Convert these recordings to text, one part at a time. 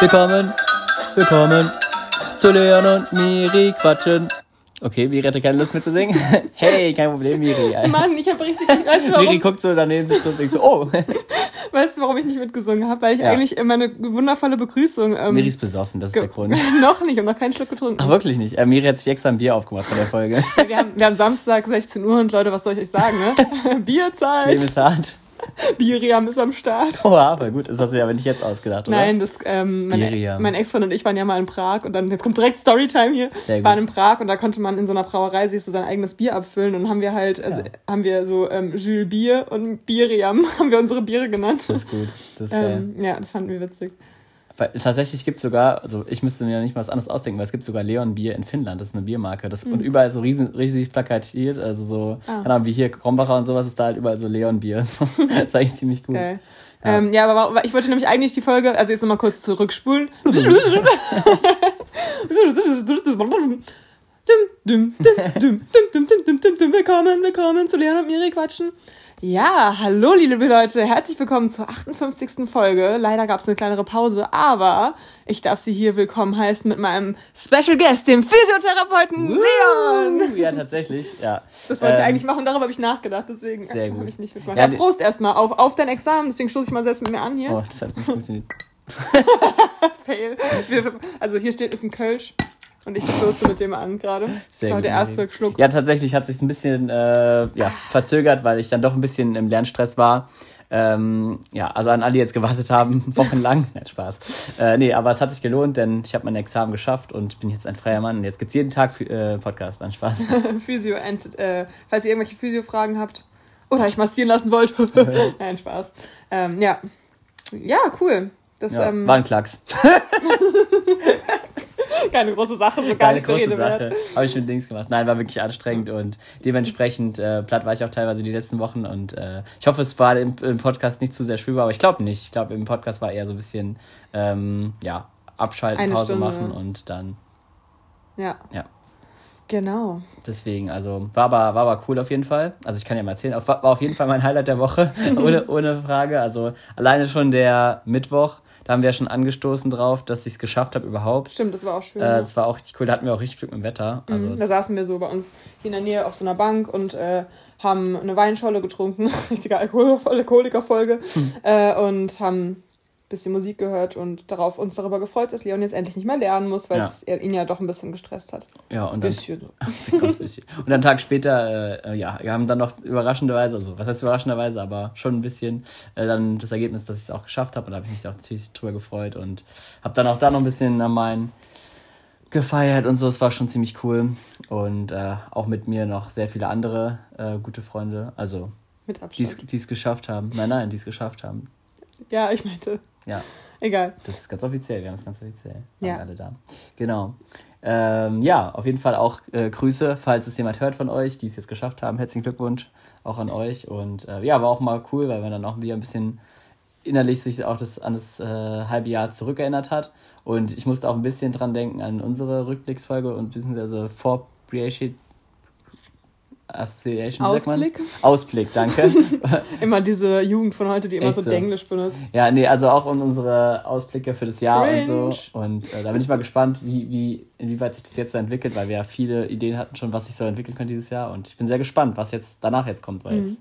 Willkommen, willkommen zu Leon und Miri quatschen. Okay, Miri hatte keine Lust mehr zu singen. Hey, kein Problem, Miri. Mann, ich habe richtig. Weißt du, warum, Miri guckt so daneben sitzt und denkt so, oh. weißt du, warum ich nicht mitgesungen habe? Weil ich Ja. eigentlich immer eine wundervolle Begrüßung. Ähm, Miri ist besoffen, das ist der Grund. noch nicht, ich habe noch keinen Schluck getrunken. Ach, wirklich nicht. Äh, Miri hat sich extra ein Bier aufgemacht von der Folge. Wir haben, wir haben Samstag 16 Uhr und Leute, was soll ich euch sagen, ne? Das Leben Bierzeit. ist hart. Biriam ist am Start. Oh, aber gut, das hast du ja aber nicht jetzt ausgedacht, oder? Nein, das, ähm, meine, Biriam. mein Ex-Freund und ich waren ja mal in Prag und dann, jetzt kommt direkt Storytime hier, Sehr gut. waren in Prag und da konnte man in so einer Brauerei sich so sein eigenes Bier abfüllen und haben wir halt, also Ja. haben wir so ähm, Jules Bier und Biriam haben wir unsere Biere genannt. Das ist gut. Das ist geil. Ähm, ja, das fanden wir witzig. Tatsächlich gibt es sogar, also ich müsste mir nicht mal was anderes ausdenken, weil es gibt sogar Leon Bier in Finnland, das ist eine Biermarke. Das, Und überall so riesen, riesig plakatiert, also so, Mhm. Ah. keine Ahnung, wie hier Krombacher und sowas, ist da halt überall so Leon Bier. das ist eigentlich ziemlich gut. Geil. Ja. Ähm, ja, aber ich wollte nämlich eigentlich die Folge, also jetzt nochmal kurz zurückspulen. Willkommen, willkommen zu Leon und Miri quatschen. Ja, hallo liebe Leute, herzlich willkommen zur 58. Folge. Leider gab es eine kleinere Pause, aber ich darf Sie hier willkommen heißen mit meinem Special Guest, dem Physiotherapeuten Leon. Ja, tatsächlich, ja. Das wollte ich Ähm, eigentlich machen, darüber habe ich nachgedacht, deswegen habe ich nicht mitgemacht. Ja, Ja, Prost erstmal auf, auf dein Examen, deswegen stoße ich mal selbst mit mir an hier. Oh, das hat nicht funktioniert. Fail. Also hier steht, ist ein Kölsch und ich stoße mit dem an gerade. Das war der erste. Schluck. Ja, tatsächlich hat sich ein bisschen äh, ja, verzögert, weil ich dann doch ein bisschen im Lernstress war. Ähm, ja, also an alle, die jetzt gewartet haben, wochenlang. Nein, Spaß. Äh, nee, aber es hat sich gelohnt, denn ich habe mein Examen geschafft und bin jetzt ein freier Mann. Jetzt gibt's jeden Tag äh, Podcast. An Spaß. Physio and, äh, falls ihr irgendwelche Physio-Fragen habt oder euch massieren lassen wollt. Nein, Spaß. Ähm, ja. Ja, cool. Das Ja, ähm, war ein Klacks. keine große Sache, so gar Keine nicht große Rede Sache. Habe ich mit Dings gemacht. Nein, war wirklich anstrengend und dementsprechend äh, platt war ich auch teilweise die letzten Wochen und äh, ich hoffe, es war im, im Podcast nicht zu sehr spürbar, aber ich glaube nicht. Ich glaube, im Podcast war eher so ein bisschen, ähm, ja, abschalten, Eine Pause Stunde. machen und dann, Ja. ja. Genau. Deswegen, also war aber, war aber cool auf jeden Fall. Also ich kann ja mal erzählen, auf, war auf jeden Fall mein Highlight der Woche, ohne, ohne Frage. Also alleine schon der Mittwoch, da haben wir ja schon angestoßen drauf, dass ich es geschafft habe überhaupt. Stimmt, das war auch schön. Äh, ja. das war auch richtig cool, da hatten wir auch richtig Glück mit dem Wetter. Also Mhm, da saßen wir so bei uns in der Nähe auf so einer Bank und äh, haben eine Weinscholle getrunken, richtige Alkohol Alkoholikerfolge, Hm. äh, und haben bisschen Musik gehört und darauf uns darüber gefreut, dass Leon jetzt endlich nicht mehr lernen muss, weil Ja. es ihn ja doch ein bisschen gestresst hat. ja, und dann Bisschen. Ganz bisschen. Und dann einen Tag später, äh, ja, wir haben dann noch überraschenderweise, also was heißt überraschenderweise, aber schon ein bisschen äh, dann das Ergebnis, dass ich es auch geschafft habe und da habe ich mich auch natürlich drüber gefreut und habe dann auch da noch ein bisschen am Main gefeiert und so, es war schon ziemlich cool und äh, auch mit mir noch sehr viele andere äh, gute Freunde, also die es geschafft haben, nein, nein, die es geschafft haben, Ja, ich meinte, ja. egal. Das ist ganz offiziell, wir haben es ganz offiziell. Ja. alle da. Genau. Ähm, ja, auf jeden Fall auch äh, Grüße, falls es jemand hört von euch, die es jetzt geschafft haben. Herzlichen Glückwunsch auch an euch. Und äh, ja, war auch mal cool, weil man dann auch wieder ein bisschen innerlich sich auch das, an das äh, halbe Jahr zurückerinnert hat. Und ich musste auch ein bisschen dran denken an unsere Rückblicksfolge und beziehungsweise vor Association, wie sagt man? Ausblick? Ausblick, danke. Immer diese Jugend von heute, die immer Echt so. Denglisch benutzt. Ja, nee, also auch um unsere Ausblicke für das Jahr und Cringe. so. Und äh, da bin ich mal gespannt, wie, wie, inwieweit sich das jetzt so entwickelt, weil wir ja viele Ideen hatten schon, was sich so entwickeln könnte dieses Jahr. Und ich bin sehr gespannt, was jetzt danach jetzt kommt, weil Mhm. jetzt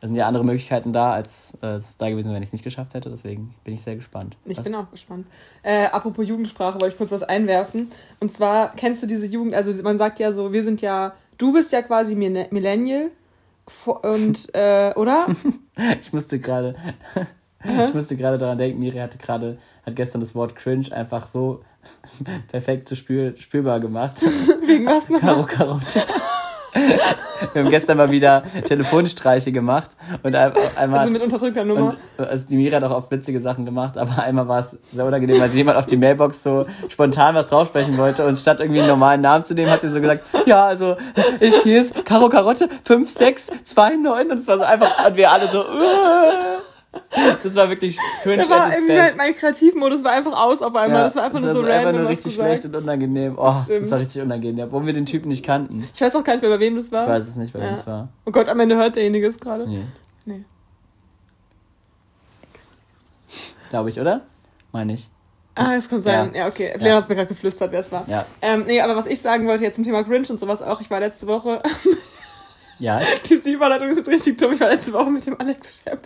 sind ja andere Möglichkeiten da, als äh, es da gewesen wäre, wenn ich es nicht geschafft hätte. Deswegen bin ich sehr gespannt. Ich Was- bin auch gespannt. Äh, apropos Jugendsprache, wollte ich kurz was einwerfen. Und zwar, kennst du diese Jugend, also man sagt ja so, wir sind ja, du bist ja quasi Mille- Millennial. Und, äh, oder? Ich musste gerade, ich musste gerade daran denken, Miri hatte gerade, hat gestern das Wort cringe einfach so perfekt zu spür, spürbar gemacht. Wegen was noch? Karo Karotte. Wir haben gestern mal wieder Telefonstreiche gemacht und ein- einmal Also mit unterdrückter Nummer. und also die Mira hat auch oft witzige Sachen gemacht, aber einmal war es sehr unangenehm, weil sie jemand auf die Mailbox so spontan was draufsprechen wollte und statt irgendwie einen normalen Namen zu nehmen, hat sie so gesagt, ja, also hier ist Karo Karotte 5629 und es war so einfach, und wir alle so, "Uah." das war wirklich cringe war at best. mein Kreativmodus war einfach aus auf einmal. das war einfach nur so einfach random. nur was richtig gesagt. schlecht und unangenehm. Oh, das war richtig unangenehm, obwohl wir den Typen nicht kannten. Ich weiß auch gar nicht mehr, bei wem das war. Ich weiß es nicht, bei wem Ja. es war. Oh Gott, am Ende hört derjenige es gerade. Nee. Nee. Glaube ich, oder? Meine ich. Ah, es kann sein. Ja, Ja. okay. Ja. Lena hat es mir gerade geflüstert, wer es war. Ja. Ähm, nee, aber was ich sagen wollte jetzt zum Thema Grinch und sowas auch, ich war letzte Woche, Ja, diese Überleitung ist jetzt richtig dumm, ich war letzte Woche mit dem Alex Shep.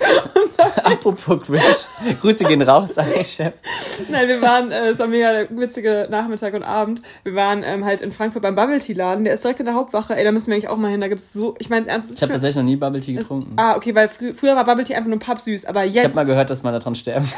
apropos Grinch. Grüße gehen raus, Alex Chef. Nein, wir waren, äh, es war mega der witzige Nachmittag und Abend. Wir waren ähm, halt in Frankfurt beim Bubble Tea Laden, der ist direkt in der Hauptwache. Ey, da müssen wir eigentlich auch mal hin. Da gibt's so, ich meine, ernst. Ich habe tatsächlich noch nie Bubble Tea getrunken. Ah, okay, weil frü früher war Bubble Tea einfach nur pappsüß, aber Ich habe jetzt. mal gehört, dass man daran sterben.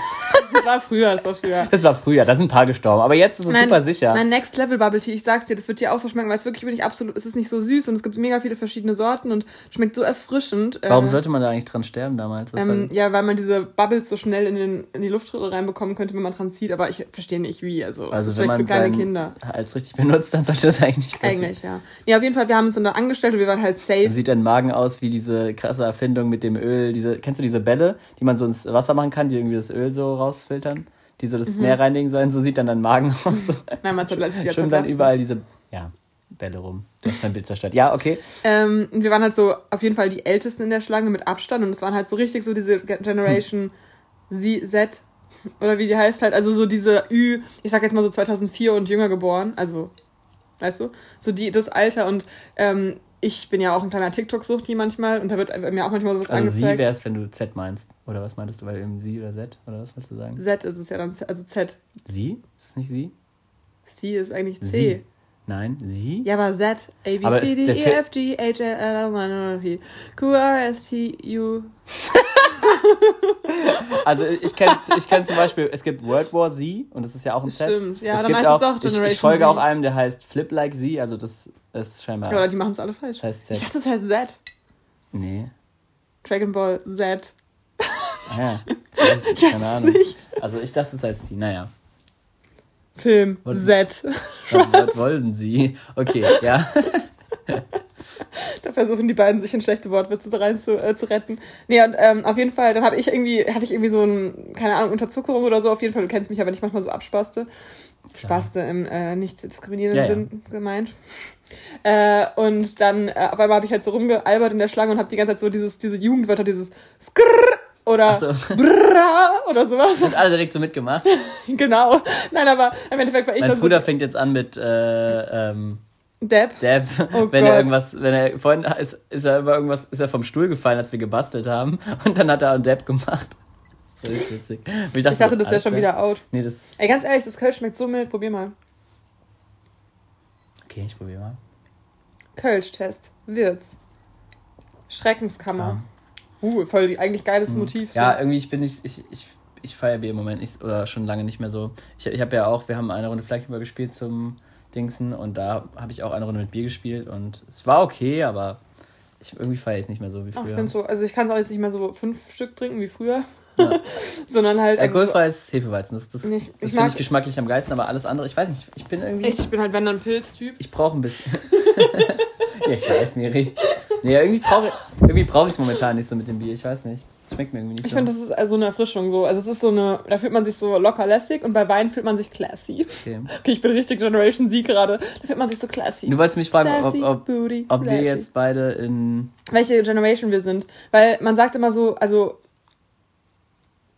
Das war früher, das war früher. Das war früher, da sind ein paar gestorben. Aber jetzt ist es super sicher. Nein, Next Level Bubble Tea, ich sag's dir, das wird dir auch so schmecken, weil es wirklich wirklich absolut, es ist nicht so süß und es gibt mega viele verschiedene Sorten und schmeckt so erfrischend. Warum äh, sollte man da eigentlich dran sterben damals? Das ähm, ja, weil man diese Bubbles so schnell in, den, in die Luftröhre reinbekommen könnte, wenn man dran zieht, aber ich verstehe nicht wie. Also, das also ist wenn vielleicht für man kleine Kinder. Hals richtig benutzt, dann sollte das eigentlich nicht passieren. Eigentlich, ja. Ja, auf jeden Fall, wir haben uns dann da angestellt und wir waren halt safe. Dann sieht dein Magen aus wie diese krasse Erfindung mit dem Öl. Diese, kennst du diese Bälle, die man so ins Wasser machen kann, die irgendwie das Öl so rausfiltern? Die so das Mhm. Meer reinigen sollen? So sieht dann dein Magen aus. Nein, man hat letztes Jahr Schwimmen dann überall diese ja, Bälle rum. Du hast mein Bild zerstört. Ja, okay. Ähm, und wir waren halt so auf jeden Fall die Ältesten in der Schlange mit Abstand und es waren halt so richtig so diese Ge- Generation Z, Z oder wie die heißt halt, also so diese Ü, ich sag jetzt mal so 2004 und jünger geboren, also, weißt du, so die, das Alter und ähm, ich bin ja auch ein kleiner TikTok-Suchti manchmal und da wird mir auch manchmal sowas Also sie angezeigt. wäre es, wenn du Z meinst. Oder was meintest du, weil eben sie oder Z? Oder was wolltest du sagen? Z ist es ja dann, Z- also Z. Sie? Ist es nicht sie? C ist eigentlich C. Sie. Nein, sie? Ja, aber Z, A, B, Aber C, D, E, F, G, H, I, L, M, N, O, P, Q, R, S, T, U. Also ich kenne ich kenn zum Beispiel, es gibt World War Z und das ist ja auch ein Z. Stimmt, ja, es dann gibt heißt es auch, doch ich, Generation ich folge Z. auch einem, der heißt Flip Like Z, also das ist scheinbar. Ja, oder die machen es alle falsch. Das heißt Ich Z. dachte, das heißt Z. Nee. Dragon Ball Z. Ah, ja. Ich Ich weiß keine es Ahnung. nicht. Also ich dachte, das heißt sie. Naja. Film Was- Z. Was, was wollen sie? Okay, ja. Da versuchen die beiden sich in schlechte Wortwitze rein zu, äh, zu retten. Nee, und ähm, auf jeden Fall, dann habe ich irgendwie, hatte ich irgendwie so ein, keine Ahnung, Unterzuckerung oder so. Auf jeden Fall, du kennst mich ja, wenn ich manchmal so abspaste. Spaste im äh, nicht diskriminierenden Ja, ja. Sinn gemeint. Äh, und dann äh, auf einmal habe ich halt so rumgealbert in der Schlange und habe die ganze Zeit so dieses, diese Jugendwörter, dieses Skrrr oder so. Brrra oder sowas. Und alle direkt so mitgemacht. genau. Nein, aber im Endeffekt war ich Mein dann Bruder fängt jetzt an mit äh, ähm, so Depp. Deb, Oh wenn er Gott. irgendwas, wenn er vorhin ist, ist er über irgendwas, ist er vom Stuhl gefallen, als wir gebastelt haben und dann hat er einen Deb gemacht. Ist witzig. Und Ich dachte, das wäre schon wieder out. Nee, das. Ey, ganz ehrlich, das Kölsch schmeckt so mild. Probier mal. Okay, ich probiere mal. Kölsch-Test. Wirts. Schreckenskammer. Uh, voll die, eigentlich geiles Motiv. Hm. Ja, so. irgendwie ich bin ich, ich, ich, ich feiere Bier im Moment nicht oder schon lange nicht mehr so. Ich, ich habe ja auch, wir haben eine Runde Flanküber gespielt zum Dingsen und da habe ich auch eine Runde mit Bier gespielt und es war okay, aber ich irgendwie feiere ich es nicht mehr so wie Ach, ich früher. finde so, also ich kann es auch jetzt nicht mehr so fünf Stück trinken wie früher. Ja. Sondern halt. Also so, Alkoholfreies Hefeweizen, das, das, das finde ich geschmacklich am geilsten, aber alles andere, ich weiß nicht, ich bin irgendwie. echt, ich bin halt, wenn dann Pilztyp. Ich brauche ein bisschen. ja, ich weiß, Miri. Nee, irgendwie brauche irgendwie brauch ich es momentan nicht so mit dem Bier. Ich weiß nicht. Schmeckt mir irgendwie nicht Ich so. finde, das ist also eine Erfrischung so. Also es ist so eine, da fühlt man sich so locker lässig und bei Wein fühlt man sich classy. okay. Okay, ich bin richtig Generation Z gerade. Da fühlt man sich so classy. Du wolltest mich fragen, ob, Sassy ob, Booty ob wir jetzt beide in. welche Generation wir sind. Weil man sagt immer so, also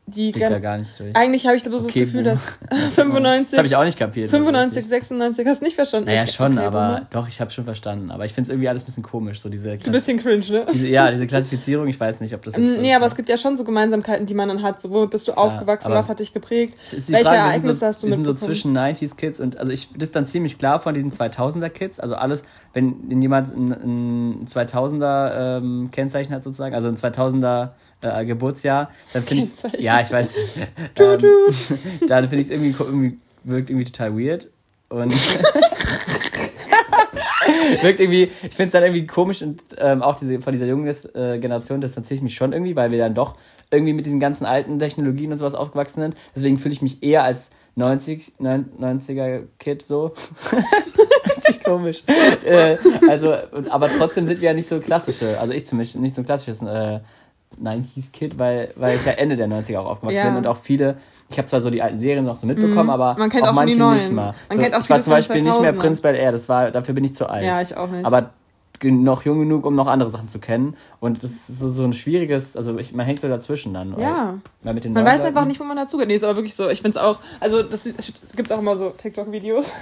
die Blick da gar nicht durch. eigentlich habe ich bloß Okay, das Gefühl, dass 95, Das habe ich auch nicht kapiert. also 95, richtig. 96, hast du nicht verstanden? Naja, Okay, schon, okay, aber Boomer. doch, ich habe schon verstanden. Aber ich finde es irgendwie alles ein bisschen komisch, so diese, Ein bisschen cringe, ne? diese Ja, diese Klassifizierung, ich weiß nicht, ob das jetzt. Mm, Nee, aber es gibt ja schon so Gemeinsamkeiten, die man dann hat. So, womit bist du aufgewachsen, aber- was hat dich geprägt? Welche Frage, Ereignisse so, hast du wir sind so mitbekommen? zwischen 90s Kids und also ich distanziere mich klar von diesen 2000er Kids. Also alles, wenn jemand ein, ein 2000er ähm, Kennzeichen hat sozusagen, also ein 2000er äh, Geburtsjahr, dann finde ich ja, ich weiß, ähm, dann finde ich es irgendwie, irgendwie wirkt irgendwie total weird und wirkt irgendwie, ich finde es dann irgendwie komisch und ähm, auch diese von dieser jungen äh, Generation distanziere ich mich schon irgendwie, weil wir dann doch irgendwie mit diesen ganzen alten Technologien und sowas aufgewachsen sind. Deswegen fühle ich mich eher als 90, 90er Kid so. Richtig komisch. äh, also, aber trotzdem sind wir ja nicht so klassische, also ich zumindest nicht so ein klassisches äh, 90s Kid, weil, weil ich ja Ende der 90er auch aufgewachsen Ja. bin und auch viele, ich habe zwar so die alten Serien noch so mitbekommen, aber Man kennt auch, auch manche nicht mal. Man so, kennt auch ich war zum Beispiel nicht mehr 2000er. Prinz Bel Air, das war, dafür bin ich zu alt. Ja, ich auch nicht. Aber noch jung genug, um noch andere Sachen zu kennen. Und das ist so, so ein schwieriges, also ich, man hängt so dazwischen dann. Ja. man weiß Leuten. einfach nicht, wo man dazugeht. Nee, ist aber wirklich so. Ich finde es auch, also das, es gibt auch immer so TikTok-Videos.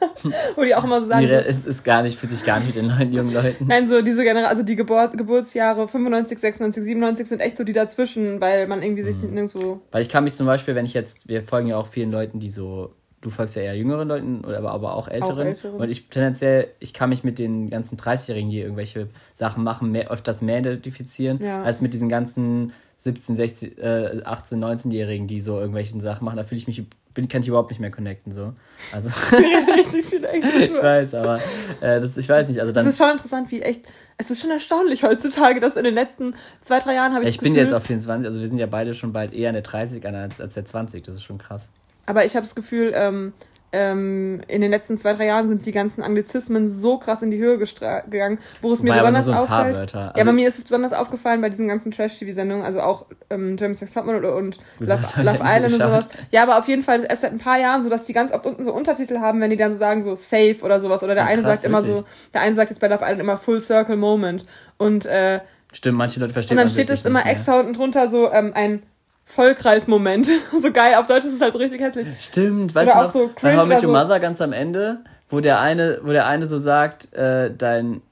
wo die auch immer so sagen. Es ist gar nicht, fühlt sich gar nicht mit den neuen jungen Leuten. Nein, so diese Generation, also die Geburt, Geburtsjahre 95, 96, 97 sind echt so die dazwischen, weil man irgendwie sich mhm. nirgendwo. Weil ich kann mich zum Beispiel, wenn ich jetzt, wir folgen ja auch vielen Leuten, die so du folgst ja eher jüngeren Leuten, aber, aber auch älteren. Auch älteren. Und ich tendenziell, ich kann mich mit den ganzen 30-Jährigen hier irgendwelche Sachen machen, mehr, öfters mehr identifizieren, ja. als mit diesen ganzen 17, 16, äh, 18, 19-Jährigen, die so irgendwelche Sachen machen. Da fühle ich mich, bin, kann ich überhaupt nicht mehr connecten. So. Also, richtig viel Englisch. ich weiß, aber äh, das, ich weiß nicht. Also dann, das ist schon interessant, wie echt. Es ist schon erstaunlich heutzutage, dass in den letzten zwei, drei Jahren habe ich. Ich bin Gefühl, jetzt auf 24, also wir sind ja beide schon bald eher in der 30 als, als der 20. Das ist schon krass. Aber ich habe das Gefühl, ähm, ähm, in den letzten zwei, drei Jahren sind die ganzen Anglizismen so krass in die Höhe gegangen, wo es mir War besonders so auffällt. Also ja, aber mir ist es besonders aufgefallen bei diesen ganzen Trash-TV-Sendungen, also auch ähm, James Sex Topmodel und Love, Love Island und sowas. Ja, aber auf jeden Fall ist erst seit ein paar Jahren so, dass die ganz oft unten so Untertitel haben, wenn die dann so sagen, so safe oder sowas. Oder der ja, eine krass, sagt wirklich. immer so, der eine sagt jetzt bei Love Island immer Full Circle Moment. Und äh, Stimmt, manche Leute verstehen Und dann steht es immer extra unten drunter so ähm, ein Vollkreismoment. so geil, auf Deutsch ist es halt richtig hässlich. Stimmt, weißt oder du auch so cringe bei How Met Your so. Mother ganz am Ende, wo der eine, wo der eine so sagt, äh, dein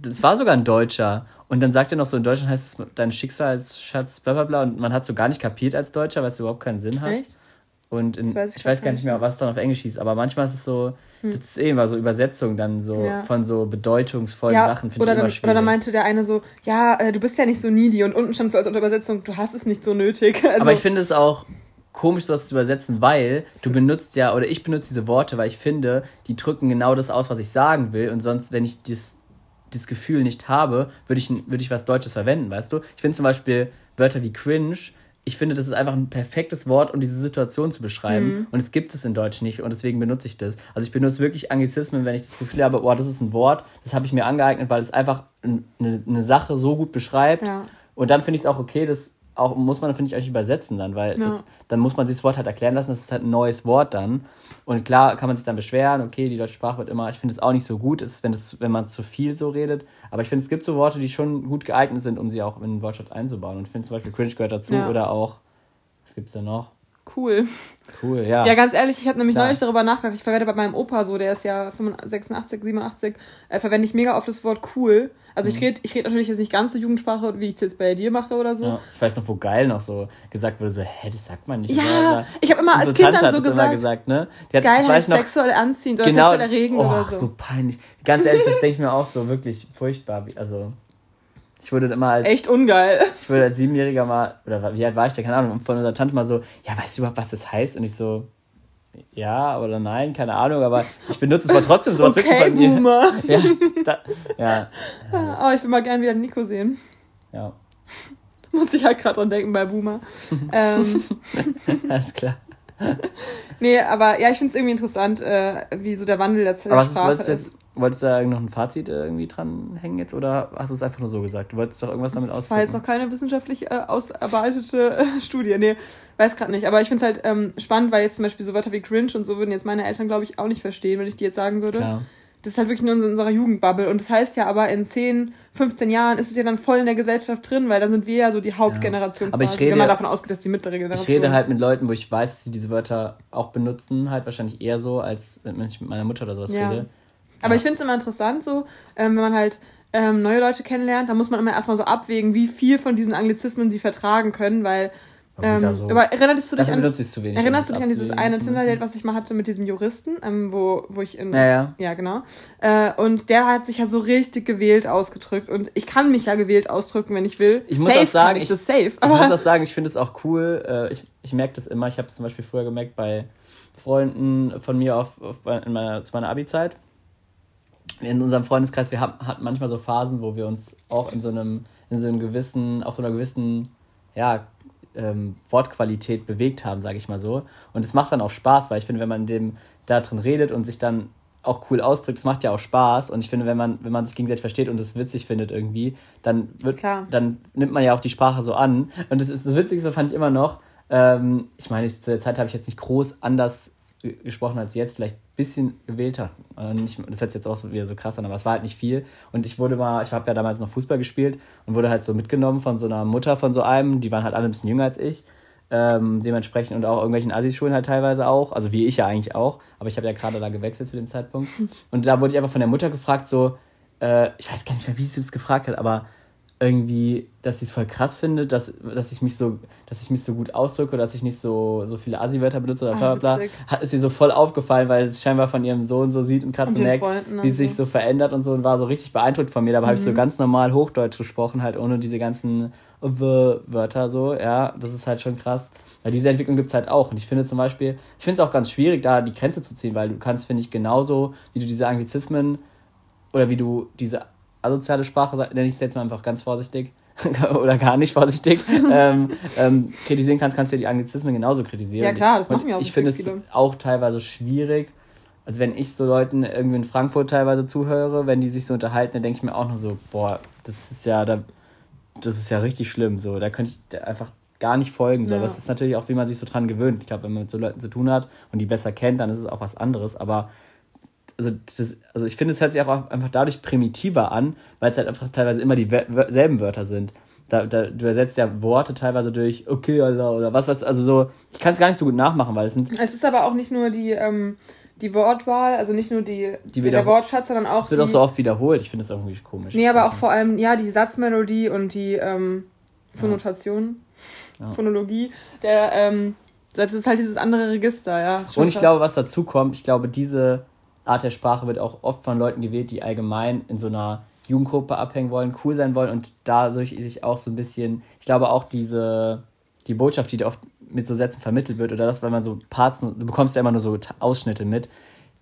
das war sogar ein Deutscher. Und dann sagt er noch so, in Deutschland heißt es dein Schicksalsschatz, bla bla bla. Und man hat so gar nicht kapiert als Deutscher, weil es überhaupt keinen Sinn hat. Echt? Und in, weiß ich, ich weiß gar nicht mehr, was dann auf Englisch hieß, aber manchmal ist es so, hm. das ist eben eh so Übersetzung dann so ja. von so bedeutungsvollen ja, Sachen, finde ich dann, immer schwierig. Oder dann meinte der eine so, ja, äh, du bist ja nicht so needy und unten stand so als Übersetzung, du hast es nicht so nötig. Also, aber ich finde es auch komisch, das zu übersetzen, weil du benutzt ja, oder ich benutze diese Worte, weil ich finde, die drücken genau das aus, was ich sagen will und sonst, wenn ich das, das Gefühl nicht habe, würde ich, würde ich was Deutsches verwenden, weißt du? Ich finde zum Beispiel Wörter wie cringe ich finde, das ist einfach ein perfektes Wort, um diese Situation zu beschreiben. Mhm. Und es gibt es in Deutsch nicht und deswegen benutze ich das. Also ich benutze wirklich Anglizismen, wenn ich das Gefühl habe, oh, das ist ein Wort, das habe ich mir angeeignet, weil es einfach eine, eine Sache so gut beschreibt. Ja. Und dann finde ich es auch okay, das auch, muss man, finde ich, eigentlich übersetzen dann, weil ja. das, dann muss man sich das Wort halt erklären lassen, das ist halt ein neues Wort dann. Und klar kann man sich dann beschweren, okay, die deutsche Sprache wird immer, ich finde es auch nicht so gut, ist, wenn, das, wenn man zu viel so redet. Aber ich finde, es gibt so Worte, die schon gut geeignet sind, um sie auch in den Wortschatz einzubauen. Und ich finde zum Beispiel Cringe gehört dazu ja. oder auch, was gibt es da noch? Cool. Cool, ja. Ja, ganz ehrlich, ich habe nämlich Klar. neulich darüber nachgedacht. Ich verwende bei meinem Opa so, der ist ja 86, 87, äh, verwende ich mega oft das Wort cool. Also mhm. ich rede ich red natürlich jetzt nicht ganz so Jugendsprache, wie ich es jetzt bei dir mache oder so. Ja, ich weiß noch, wo geil noch so gesagt wurde, so, hä, das sagt man nicht. Ja, ich habe immer als Kind Tante dann so gesagt, gesagt, ne? Die hat, geil heißt sexuell anziehend oder genau, sexuell erregend oh, oder so. so peinlich. Ganz ehrlich, das denke ich mir auch so wirklich furchtbar. Also ich wurde immer als. Echt ungeil. Ich wurde als Siebenjähriger mal, oder wie alt war ich da, keine Ahnung, von unserer Tante mal so, ja, weißt du überhaupt, was das heißt? Und ich so, ja oder nein, keine Ahnung, aber ich benutze es mal trotzdem sowas okay, mir. Boomer. ja, da, ja. Aber ich will mal gerne wieder Nico sehen. Ja. Muss ich halt gerade dran denken bei Boomer. ähm. Alles klar. nee, aber ja, ich finde es irgendwie interessant, äh, wie so der Wandel der Sprache ist. Jetzt, wolltest du da noch ein Fazit irgendwie dranhängen jetzt oder hast du es einfach nur so gesagt? Du wolltest doch irgendwas damit ausdrücken? Das war jetzt noch keine wissenschaftlich äh, ausarbeitete äh, Studie. Nee, weiß gerade nicht. Aber ich finde es halt ähm, spannend, weil jetzt zum Beispiel so Wörter wie cringe und so würden jetzt meine Eltern, glaube ich, auch nicht verstehen, wenn ich die jetzt sagen würde. Klar. Das ist halt wirklich nur in unserer Jugendbubble. Und das heißt ja aber, in 10, 15 Jahren ist es ja dann voll in der Gesellschaft drin, weil dann sind wir ja so die Hauptgeneration. Ja. Aber quasi, ich rede, wenn man davon ausgeht, dass die mittlere Generation. Ich rede halt mit Leuten, wo ich weiß, dass sie diese Wörter auch benutzen, halt wahrscheinlich eher so, als wenn ich mit meiner Mutter oder sowas ja. rede. Aber ja. ich finde es immer interessant, so, ähm, wenn man halt ähm, neue Leute kennenlernt, dann muss man immer erstmal so abwägen, wie viel von diesen Anglizismen sie vertragen können, weil ähm, so. aber erinnerst du dich an, erinnerst du dich an dieses eine Tinder-Date, was ich mal hatte mit diesem Juristen, ähm, wo, wo ich in, ja, ja. ja genau, äh, und der hat sich ja so richtig gewählt ausgedrückt und ich kann mich ja gewählt ausdrücken, wenn ich will. Ich muss safe auch sagen, ich, ich, das safe. ich muss auch sagen, ich finde es auch cool, äh, ich, ich merke das immer, ich habe es zum Beispiel früher gemerkt bei Freunden von mir auf, auf in meiner, zu meiner Abi-Zeit, in unserem Freundeskreis, wir haben, hatten manchmal so Phasen, wo wir uns auch in so einem, in so einem gewissen, auf so einer gewissen, ja, ähm, Wortqualität bewegt haben, sage ich mal so. Und es macht dann auch Spaß, weil ich finde, wenn man dem da drin redet und sich dann auch cool ausdrückt, es macht ja auch Spaß. Und ich finde, wenn man, wenn man sich gegenseitig versteht und es witzig findet irgendwie, dann wird, Klar. dann nimmt man ja auch die Sprache so an. Und das ist das Witzigste fand ich immer noch. Ähm, ich meine, zu der Zeit habe ich jetzt nicht groß anders gesprochen als jetzt, vielleicht ein bisschen gewählter. Äh, das hört sich jetzt auch wieder so krass an, aber es war halt nicht viel. Und ich wurde mal, ich habe ja damals noch Fußball gespielt und wurde halt so mitgenommen von so einer Mutter von so einem, die waren halt alle ein bisschen jünger als ich. Ähm, dementsprechend und auch irgendwelchen Assi-Schulen halt teilweise auch, also wie ich ja eigentlich auch, aber ich habe ja gerade da gewechselt zu dem Zeitpunkt. Und da wurde ich einfach von der Mutter gefragt, so, äh, ich weiß gar nicht mehr, wie sie es gefragt hat, aber irgendwie, dass sie es voll krass findet, dass, dass ich mich so, dass ich mich so gut ausdrücke, dass ich nicht so, so viele Asi-Wörter benutze oder bla bla bla, hat ist ihr so voll aufgefallen, weil es scheinbar von ihrem Sohn so sieht und gerade so merkt, wie es sich so verändert und so und war so richtig beeindruckt von mir. Dabei mhm. habe ich so mhm. ganz normal Hochdeutsch gesprochen, halt ohne diese ganzen Wörter so, ja, das ist halt schon krass. Weil diese Entwicklung gibt es halt auch. Und ich finde zum Beispiel, ich finde es auch ganz schwierig, da die Grenze zu ziehen, weil du kannst, finde ich, genauso, wie du diese Anglizismen oder wie du diese asoziale Sprache, nenne ich es jetzt mal einfach ganz vorsichtig oder gar nicht vorsichtig, ähm, ähm, kritisieren kannst, kannst du ja die Anglizismen genauso kritisieren. Ja klar, das machen wir auch. Ich finde es auch teilweise schwierig, als wenn ich so Leuten irgendwie in Frankfurt teilweise zuhöre, wenn die sich so unterhalten, dann denke ich mir auch nur so, boah, das ist ja, da, das ist ja richtig schlimm, so, da könnte ich einfach gar nicht folgen. So. Ja. Aber es ist natürlich auch, wie man sich so dran gewöhnt. Ich glaube, wenn man mit so Leuten zu tun hat und die besser kennt, dann ist es auch was anderes. Aber also, das, also ich finde, es hört sich auch einfach dadurch primitiver an, weil es halt einfach teilweise immer dieselben Wörter sind. Da, da, du ersetzt ja Worte teilweise durch okay, Allah oder was, was, also so, ich kann es gar nicht so gut nachmachen, weil es sind. Es ist aber auch nicht nur die, ähm, die Wortwahl, also nicht nur die, die der Wortschatz, sondern auch. Wird die, auch so oft wiederholt, ich finde das irgendwie komisch. Nee, aber auch vor allem, ja, die Satzmelodie und die ähm, Phonotation, ja. Phonologie, der, ähm, das ist halt dieses andere Register, ja. Und ich krass. glaube, was dazu kommt, ich glaube, diese Art der Sprache wird auch oft von Leuten gewählt, die allgemein in so einer Jugendgruppe abhängen wollen, cool sein wollen und dadurch sich auch so ein bisschen, ich glaube auch diese, die Botschaft, die oft mit so Sätzen vermittelt wird oder das, weil man so Parts, du bekommst ja immer nur so Ausschnitte mit,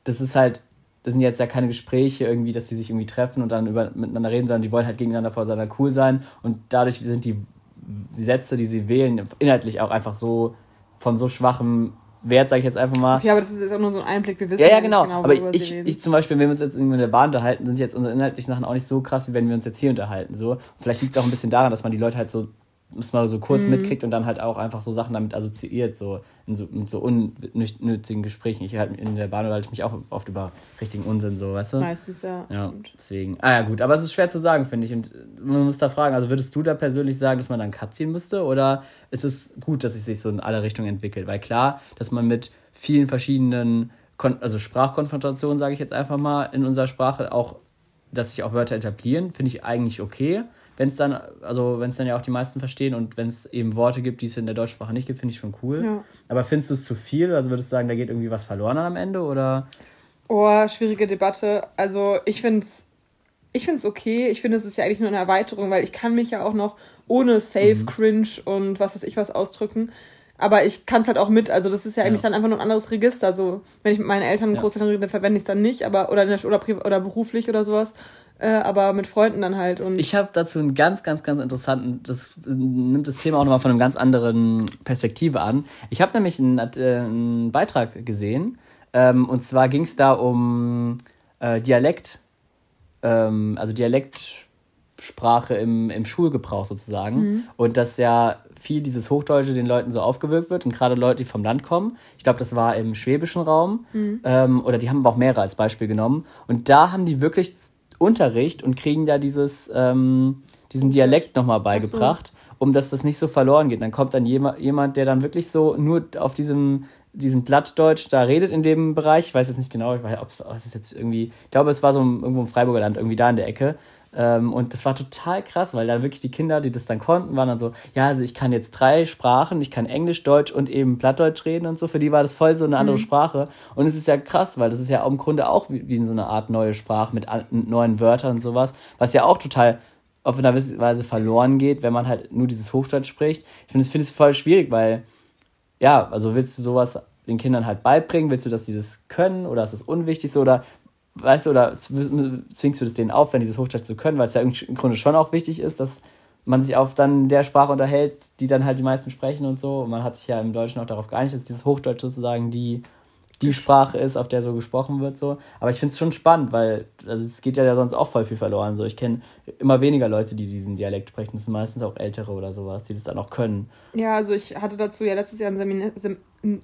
das ist halt, das sind jetzt ja keine Gespräche irgendwie, dass die sich irgendwie treffen und dann über, miteinander reden, sondern die wollen halt gegeneinander voreinander cool sein und dadurch sind die, die Sätze, die sie wählen, inhaltlich auch einfach so von so schwachem Wert, sage ich jetzt einfach mal. Okay, aber das ist jetzt auch nur so ein Einblick, wir wissen ja, ja genau. genau aber ich, ich zum Beispiel, wenn wir uns jetzt in der Bahn unterhalten, sind jetzt unsere inhaltlichen Sachen auch nicht so krass, wie wenn wir uns jetzt hier unterhalten. So. Und vielleicht liegt es auch ein bisschen daran, dass man die Leute halt so das mal so kurz mhm. mitkriegt und dann halt auch einfach so Sachen damit assoziiert, so in so, mit so unnützigen Gesprächen. Ich halt in der Bahn unterhalte ich mich auch oft über richtigen Unsinn, so, weißt du? Meistens, ja. Ja, stimmt. deswegen. Ah ja, gut, aber es ist schwer zu sagen, finde ich. Und man muss da fragen, also würdest du da persönlich sagen, dass man dann Cut ziehen müsste oder ist es gut, dass es sich so in alle Richtungen entwickelt? Weil klar, dass man mit vielen verschiedenen, Kon also Sprachkonfrontationen, sage ich jetzt einfach mal, in unserer Sprache auch, dass sich auch Wörter etablieren, finde ich eigentlich okay wenn es dann, also wenn es dann ja auch die meisten verstehen und wenn es eben Worte gibt, die es in der Deutschsprache nicht gibt, finde ich schon cool. Ja. Aber findest du es zu viel? Also würdest du sagen, da geht irgendwie was verloren am Ende oder? Oh, schwierige Debatte. Also ich finde es ich find's okay. Ich finde, es ist ja eigentlich nur eine Erweiterung, weil ich kann mich ja auch noch ohne Safe, mhm. Cringe und was weiß ich was ausdrücken. Aber ich kann es halt auch mit. Also das ist ja eigentlich ja. dann einfach nur ein anderes Register. Also wenn ich mit meinen Eltern und ja. Großeltern rede, verwende ich es dann nicht, aber oder, oder, oder beruflich oder sowas äh, aber mit Freunden dann halt. Und ich habe dazu einen ganz, ganz, ganz interessanten, das nimmt das Thema auch nochmal von einer ganz anderen Perspektive an. Ich habe nämlich einen, äh, einen, Beitrag gesehen, ähm, und zwar ging es da um äh, Dialekt, ähm, also Dialektsprache im, im Schulgebrauch sozusagen. Mhm. Und dass ja viel dieses Hochdeutsche den Leuten so aufgewirkt wird und gerade Leute, die vom Land kommen. Ich glaube, das war im schwäbischen Raum mhm. ähm, oder die haben aber auch mehrere als Beispiel genommen. Und da haben die wirklich Unterricht und kriegen da dieses, ähm, diesen Dialekt nochmal beigebracht, so. um dass das nicht so verloren geht. Dann kommt dann jemand, jemand, der dann wirklich so nur auf diesem, diesem Blattdeutsch da redet in dem Bereich. Ich weiß jetzt nicht genau, ich weiß, ob es jetzt irgendwie, ich glaube, es war so irgendwo im Freiburger Land, irgendwie da in der Ecke. Ähm, und das war total krass, weil dann wirklich die Kinder, die das dann konnten, waren dann so, ja, also ich kann jetzt drei Sprachen, ich kann Englisch, Deutsch und eben Plattdeutsch reden und so. Für die war das voll so eine andere mhm. Sprache. Und es ist ja krass, weil das ist ja im Grunde auch wie, wie so eine Art neue Sprache mit neuen Wörtern und sowas, was ja auch total auf eine Weise verloren geht, wenn man halt nur dieses Hochdeutsch spricht. Ich finde es find voll schwierig, weil, ja, also willst du sowas den Kindern halt beibringen? Willst du, dass sie das können oder ist das unwichtig so? Oder weißt du, oder zwingst du das denen auf, dann dieses Hochdeutsch zu können, weil es ja im Grunde schon auch wichtig ist, dass man sich auf dann der Sprache unterhält, die dann halt die meisten sprechen und so. Und man hat sich ja im Deutschen auch darauf geeinigt, dass dieses Hochdeutsch sozusagen die die Sprache ist, auf der so gesprochen wird. so. Aber ich finde es schon spannend, weil also es geht ja sonst auch voll viel verloren. So. Ich kenne immer weniger Leute, die diesen Dialekt sprechen. Das sind meistens auch Ältere oder sowas, die das dann auch können. Ja, also ich hatte dazu ja letztes Jahr ein Seminar, Sem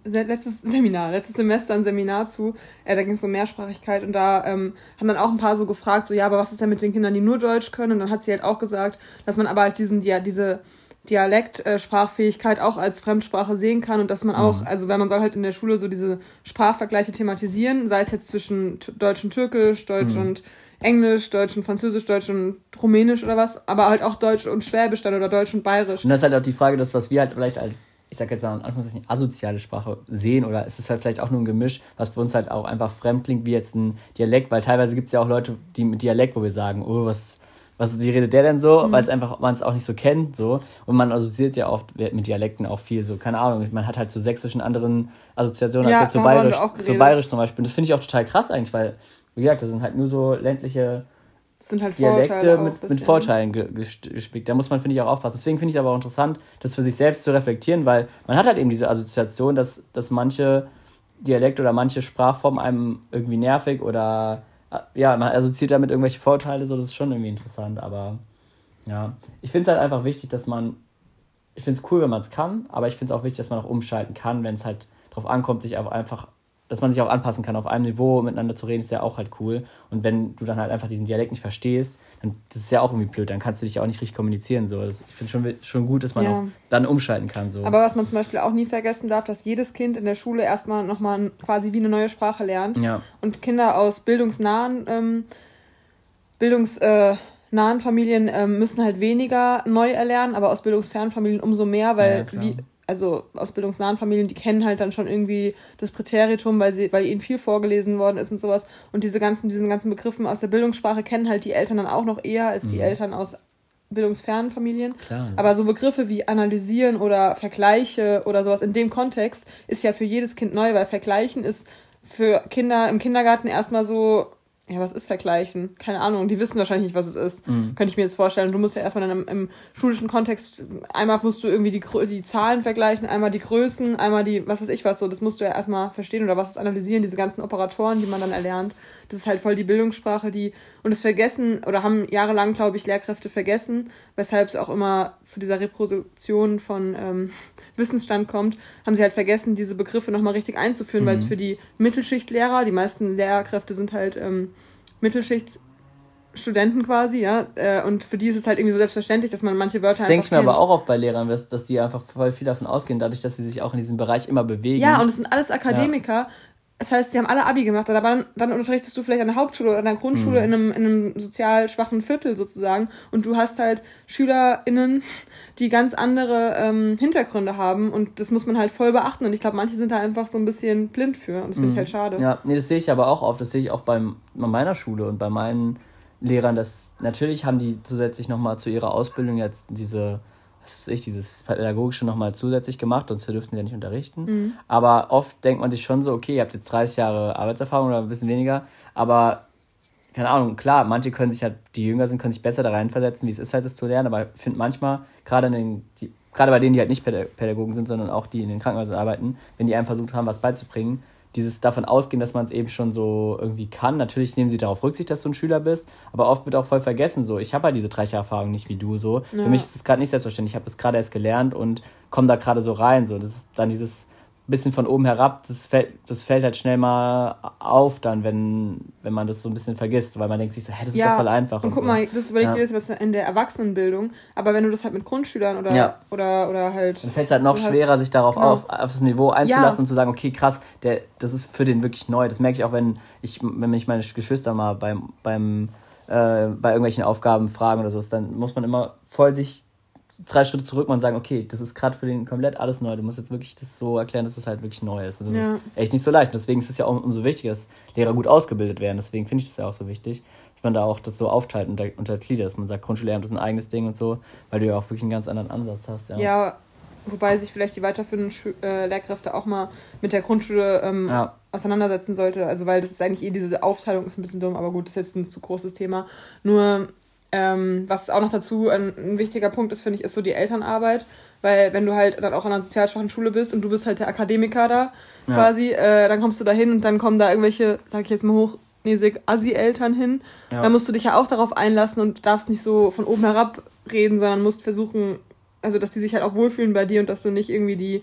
letztes Seminar, letztes Semester ein Seminar zu. Äh, da ging es um Mehrsprachigkeit und da ähm, haben dann auch ein paar so gefragt, so ja, aber was ist denn mit den Kindern, die nur Deutsch können? Und dann hat sie halt auch gesagt, dass man aber halt diesen, ja, diese Dialektsprachfähigkeit auch als Fremdsprache sehen kann und dass man auch, mhm. also wenn man soll halt in der Schule so diese Sprachvergleiche thematisieren, sei es jetzt zwischen Deutsch und Türkisch, Deutsch mhm. und Englisch, Deutsch und Französisch, Deutsch und Rumänisch oder was, aber halt auch Deutsch und Schwäbisch dann oder Deutsch und Bayerisch. Und das ist halt auch die Frage, das, was wir halt vielleicht als, ich sag jetzt mal in Anführungszeichen, asoziale Sprache sehen oder ist es halt vielleicht auch nur ein Gemisch, was für uns halt auch einfach fremd klingt, wie jetzt ein Dialekt, weil teilweise gibt es ja auch Leute, die mit Dialekt, wo wir sagen, oh, was was, wie redet der denn so? Mhm. Weil es einfach, man es auch nicht so kennt, so. Und man assoziiert ja oft mit Dialekten auch viel, so, keine Ahnung. Man hat halt zu so sächsischen anderen Assoziationen ja, als zu bayerisch, zu bayerisch zum Beispiel. Und das finde ich auch total krass eigentlich, weil, wie gesagt, das sind halt nur so ländliche halt Dialekte mit, mit Vorteilen gespickt. Da muss man, finde ich, auch aufpassen. Deswegen finde ich aber auch interessant, das für sich selbst zu reflektieren, weil man hat halt eben diese Assoziation, dass, dass manche Dialekte oder manche Sprachformen einem irgendwie nervig oder ja, man assoziiert damit irgendwelche Vorteile, so, das ist schon irgendwie interessant, aber ja. Ich finde es halt einfach wichtig, dass man, ich finde es cool, wenn man es kann, aber ich finde es auch wichtig, dass man auch umschalten kann, wenn es halt darauf ankommt, sich auch einfach dass man sich auch anpassen kann, auf einem Niveau miteinander zu reden, ist ja auch halt cool. Und wenn du dann halt einfach diesen Dialekt nicht verstehst, dann das ist ja auch irgendwie blöd, dann kannst du dich ja auch nicht richtig kommunizieren. So. Das, ich finde schon, schon gut, dass man ja. auch dann umschalten kann. So. Aber was man zum Beispiel auch nie vergessen darf, dass jedes Kind in der Schule erstmal nochmal quasi wie eine neue Sprache lernt. Ja. Und Kinder aus bildungsnahen, ähm, bildungsnahen äh, Familien ähm, müssen halt weniger neu erlernen, aber aus bildungsfernen Familien umso mehr, weil ja, wie, also ausbildungsnahen Familien, die kennen halt dann schon irgendwie das Präteritum, weil sie, weil ihnen viel vorgelesen worden ist und sowas. Und diese ganzen, diesen ganzen Begriffen aus der Bildungssprache kennen halt die Eltern dann auch noch eher als die mhm. Eltern aus bildungsfernen Familien. Klar, Aber so Begriffe wie analysieren oder Vergleiche oder sowas in dem Kontext ist ja für jedes Kind neu, weil Vergleichen ist für Kinder im Kindergarten erstmal so, ja, was ist vergleichen? Keine Ahnung, die wissen wahrscheinlich nicht, was es ist. Mhm. Könnte ich mir jetzt vorstellen. Du musst ja erstmal dann im, im, schulischen Kontext, einmal musst du irgendwie die, die Zahlen vergleichen, einmal die Größen, einmal die, was weiß ich was so, das musst du ja erstmal verstehen oder was ist analysieren, diese ganzen Operatoren, die man dann erlernt. Das ist halt voll die Bildungssprache, die, und es vergessen, oder haben jahrelang, glaube ich, Lehrkräfte vergessen, weshalb es auch immer zu dieser Reproduktion von ähm, Wissensstand kommt, haben sie halt vergessen, diese Begriffe nochmal richtig einzuführen, mhm. weil es für die Mittelschichtlehrer, die meisten Lehrkräfte sind halt ähm, Mittelschichtsstudenten quasi, ja. Äh, und für die ist es halt irgendwie so selbstverständlich, dass man manche Wörter das denke ich mir aber auch oft bei Lehrern, dass, dass die einfach voll viel davon ausgehen, dadurch, dass sie sich auch in diesem Bereich immer bewegen. Ja, und es sind alles Akademiker. Ja. Das heißt, sie haben alle Abi gemacht, aber dann, dann unterrichtest du vielleicht an der Hauptschule oder an der Grundschule mhm. in, einem, in einem sozial schwachen Viertel sozusagen und du hast halt SchülerInnen, die ganz andere ähm, Hintergründe haben und das muss man halt voll beachten und ich glaube, manche sind da einfach so ein bisschen blind für und das finde mhm. ich halt schade. Ja, nee, das sehe ich aber auch oft, das sehe ich auch beim, bei meiner Schule und bei meinen Lehrern, dass natürlich haben die zusätzlich nochmal zu ihrer Ausbildung jetzt diese was weiß ich, dieses Pädagogische nochmal zusätzlich gemacht, sonst dürften sie ja nicht unterrichten. Mhm. Aber oft denkt man sich schon so, okay, ihr habt jetzt 30 Jahre Arbeitserfahrung oder ein bisschen weniger, aber keine Ahnung, klar, manche können sich halt, die jünger sind, können sich besser da reinversetzen, wie es ist halt, das zu lernen, aber ich finde manchmal, gerade in den, die, gerade bei denen, die halt nicht Pädagogen sind, sondern auch die in den Krankenhäusern arbeiten, wenn die einem versucht haben, was beizubringen, dieses davon ausgehen, dass man es eben schon so irgendwie kann. Natürlich nehmen sie darauf Rücksicht, dass du ein Schüler bist, aber oft wird auch voll vergessen so. Ich habe halt diese drei Jahre Erfahrung nicht wie du so. Ja. Für mich ist es gerade nicht selbstverständlich. Ich habe das gerade erst gelernt und komme da gerade so rein so. Das ist dann dieses bisschen von oben herab, das fällt, das fällt halt schnell mal auf dann, wenn, wenn man das so ein bisschen vergisst, weil man denkt sich so, hä, das ist ja, doch voll einfach. Und, und guck so. mal, das überlegt ja. dir das in der Erwachsenenbildung, aber wenn du das halt mit Grundschülern oder, ja. oder, oder halt... Dann fällt es halt noch schwerer, hast, sich darauf genau. auf, auf das Niveau einzulassen und zu sagen, okay, krass, der, das ist für den wirklich neu. Das merke ich auch, wenn ich, wenn ich meine Geschwister mal beim, beim, äh, bei irgendwelchen Aufgaben fragen oder so, dann muss man immer voll sich drei Schritte zurück und sagen, okay, das ist gerade für den komplett alles neu. Du musst jetzt wirklich das so erklären, dass es das halt wirklich neu ist. das ja. ist echt nicht so leicht. Deswegen ist es ja auch umso wichtiger, dass Lehrer gut ausgebildet werden. Deswegen finde ich das ja auch so wichtig, dass man da auch das so aufteilt und untergliedert, dass man sagt, Grundschullehramt ist ein eigenes Ding und so, weil du ja auch wirklich einen ganz anderen Ansatz hast. Ja, ja wobei sich vielleicht die weiterführenden Schu äh, Lehrkräfte auch mal mit der Grundschule ähm, ja. auseinandersetzen sollte. Also weil das ist eigentlich eh diese Aufteilung ist ein bisschen dumm, aber gut, das ist jetzt ein zu großes Thema. Nur ähm, was auch noch dazu ein, ein, wichtiger Punkt ist, finde ich, ist so die Elternarbeit. weil wenn du halt dann auch an einer sozialschwachen Schule bist und du bist halt der Akademiker da ja. quasi, äh, dann kommst du da hin und dann kommen da irgendwelche, sag ich jetzt mal hochnäsig, Assi-Eltern hin. Ja. Dann musst du dich ja auch darauf einlassen und darfst nicht so von oben herab reden, sondern musst versuchen, also dass die sich halt auch wohlfühlen bei dir und dass du nicht irgendwie die